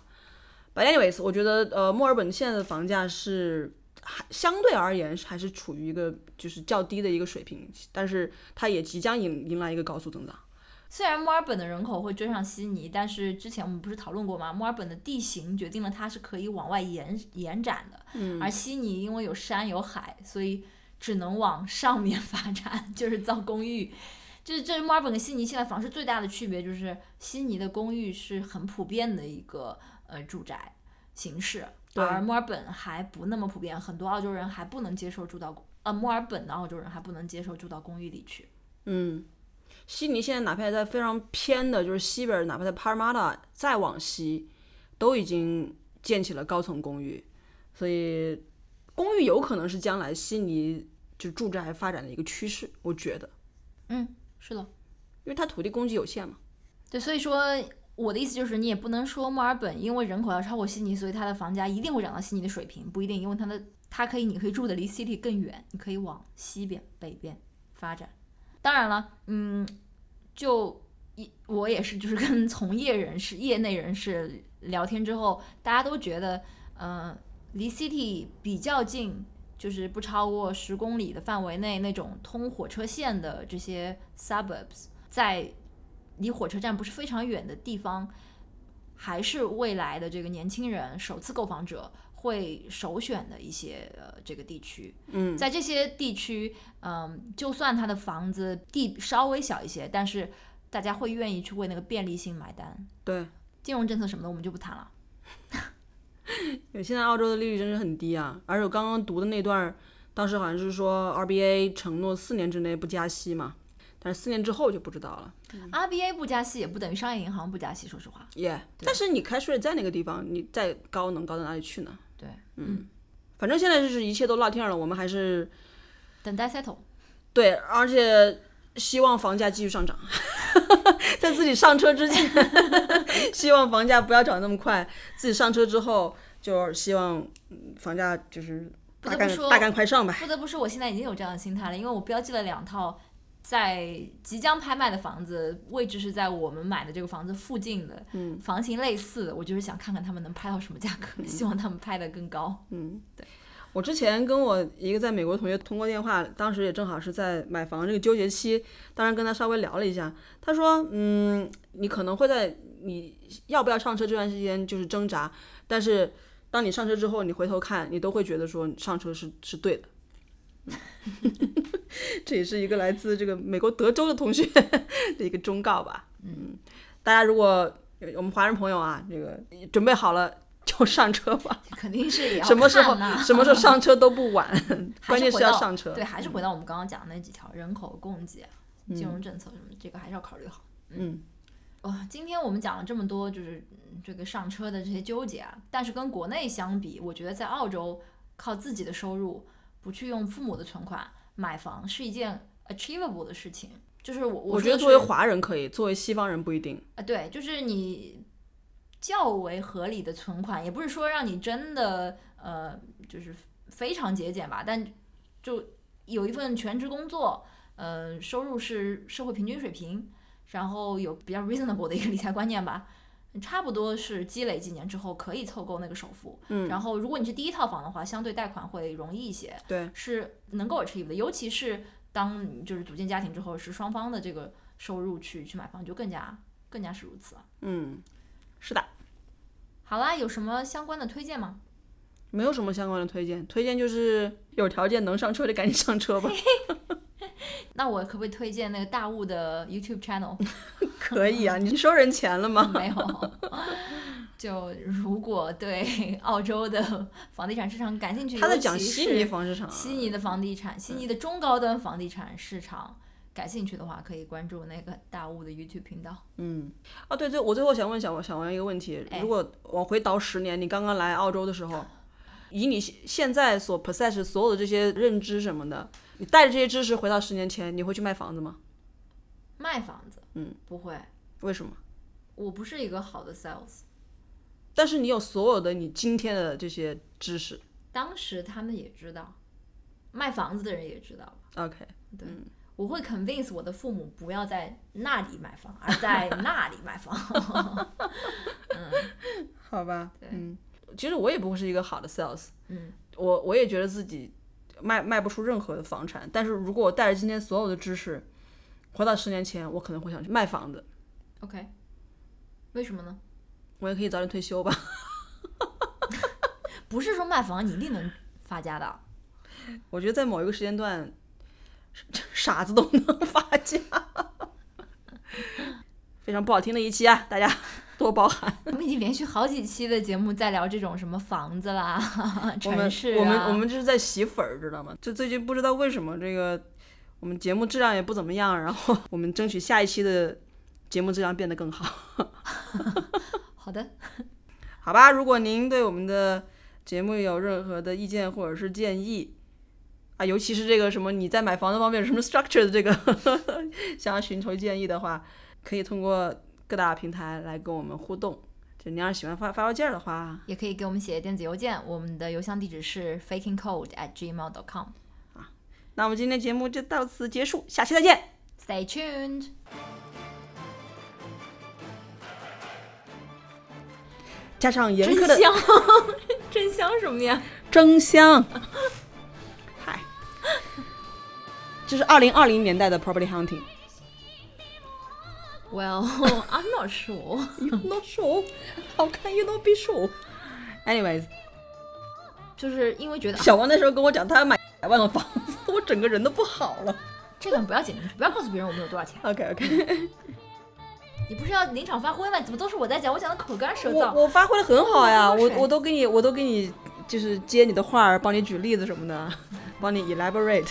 But anyways，我觉得呃，墨尔本现在的房价是还相对而言还是处于一个就是较低的一个水平，但是它也即将迎迎来一个高速增长。虽然墨尔本的人口会追上悉尼，但是之前我们不是讨论过吗？墨尔本的地形决定了它是可以往外延延展的，嗯而悉尼因为有山有海，所以只能往上面 发展，就是造公寓。就是这是墨尔本跟悉尼现在房市最大的区别，就是悉尼的公寓是很普遍的一个呃住宅形式，而墨尔本还不那么普遍，很多澳洲人还不能接受住到呃墨尔本的澳洲人还不能接受住到公寓里去。嗯，悉尼现在哪怕在非常偏的，就是西边，哪怕在帕尔马达再往西，都已经建起了高层公寓，所以公寓有可能是将来悉尼就住宅发展的一个趋势，我觉得，嗯，是的。因为它土地供给有限嘛。对，所以说我的意思就是，你也不能说墨尔本因为人口要超过悉尼，所以它的房价一定会涨到悉尼的水平，不一定，因为它的它可以，你可以住的离 city 更远，你可以往西边、北边发展。当然了，嗯，就一我也是，就是跟 从业人士、业内人士聊天之后，大家都觉得，嗯、离 city 比较近。就是不超过十公里的范围内，那种通火车线的这些 suburbs，在离火车站不是非常远的地方，还是未来的这个年轻人首次购房者会首选的一些呃这个地区。嗯，在这些地区，嗯、就算他的房子地稍微小一些，但是大家会愿意去为那个便利性买单。对，金融政策什么的我们就不谈了。因为现在澳洲的利率真是很低啊，而且我刚刚读的那段儿，当时好像是说 RBA 承诺四年之内不加息嘛，但是四年之后就不知道了。RBA 不加息也不等于商业银行不加息，说实话。耶、但是你开税在那个地方，你再高能高到哪里去呢？对，嗯反正现在就是一切都落天儿了，我们还是等待 settle。对，而且希望房价继续上涨，在自己上车之前，希望房价不要涨那么快。自己上车之后，就希望嗯房价就是大干不得不说大干快上吧。不得不说，我现在已经有这样的心态了，因为我标记了两套在即将拍卖的房子，位置是在我们买的这个房子附近的，嗯房型类似的，我就是想看看他们能拍到什么价格，希望他们拍得更高。嗯，对。我之前跟我一个在美国的同学通过电话，当时也正好是在买房这个纠结期，当然跟他稍微聊了一下，他说，嗯，你可能会在你要不要上车这段时间就是挣扎，但是当你上车之后，你回头看，你都会觉得说上车是是对的。这也是一个来自这个美国德州的同学的一个忠告吧。嗯，大家如果我们华人朋友啊，这个准备好了就上车吧。肯定是也要什么时候什么时候 上车都不晚，关键是要上车。对，还是回到我们刚刚讲的那几条，人口供给、啊金融政策什么的，这个还是要考虑好。嗯，哇、今天我们讲了这么多，就是嗯这个上车的这些纠结啊，但是跟国内相比，我觉得在澳洲靠自己的收入，不去用父母的存款买房，是一件 achievable 的事情。就是我我我觉得作为华人可以，作为西方人不一定。啊，对，就是你较为合理的存款，也不是说让你真的呃，就是非常节俭吧，但就有一份全职工作，呃，收入是社会平均水平，然后有比较 reasonable 的一个理财观念吧，差不多是积累几年之后可以凑够那个首付。嗯然后如果你是第一套房的话，相对贷款会容易一些，对，是能够 achieve 的，尤其是当你就是组建家庭之后，是双方的这个收入去去买房，就更加更加是如此了。嗯，是的，好啦，有什么相关的推荐吗？没有什么相关的推荐，推荐就是有条件能上车就赶紧上车吧。那我可不可以推荐那个大雾的 YouTube channel？可以啊，你收人钱了吗？没有，就如果对澳洲的房地产市场感兴趣，他在讲悉尼房市场啊，悉尼的房地产，悉尼的中高端房地产市场感兴趣的话，可以关注那个大雾的 YouTube 频道。嗯，啊，对，最我最后想问小王小王一个问题，哎如果往回倒十年，你刚刚来澳洲的时候，以你现现在所 possess 所有的这些认知什么的，你带着这些知识回到十年前，你会去卖房子吗？卖房子，嗯，不会，为什么？我不是一个好的 sales。但是你有所有的你今天的这些知识。当时他们也知道，卖房子的人也知道。，OK，对，我会 convince 我的父母不要在那里买房，而在那里买房。嗯。好吧，对。嗯，其实我也不会是一个好的 sales，嗯，我我也觉得自己卖卖不出任何的房产，但是如果我带着今天所有的知识回到十年前，我可能会想去卖房子，OK，为什么呢？我也可以早点退休吧。不是说卖房你一定能发家的。我觉得在某一个时间段，傻子都能发家。非常不好听的一期啊，大家多包涵。我们已经连续好几期的节目在聊这种什么房子啦、城市啊，我们我们这是在洗粉儿，知道吗？就最近不知道为什么这个我们节目质量也不怎么样，然后我们争取下一期的节目质量变得更好。好的，好吧，如果您对我们的节目有任何的意见或者是建议啊，尤其是这个什么你在买房子方面有什么 structure 的这个想要寻求建议的话，可以通过各大平台来跟我们互动。就你要是喜欢发发邮件的话，也可以给我们写电子邮件，我们的邮箱地址是 fakingcode at gmail dot com。啊那我们今天节目就到此结束，下期再见。Stay tuned。加上严真苛的香，真香什么呀？真香，嗨，这是二零二零年代的 property hunting。Well, I'm not sure. You not sure? How can you not be sure? Anyways，就是因为觉得、啊、小王那时候跟我讲他要买百万的房子，我整个人都不好了。这段不要剪进去，不要告诉别人我们有多少钱。OK OK，你不是要临场发挥吗？怎么都是我在讲？我讲的口干舌燥。我发挥的很好呀，我我都给你我都给你就是接你的话儿，帮你举例子什么的，帮你 elaborate。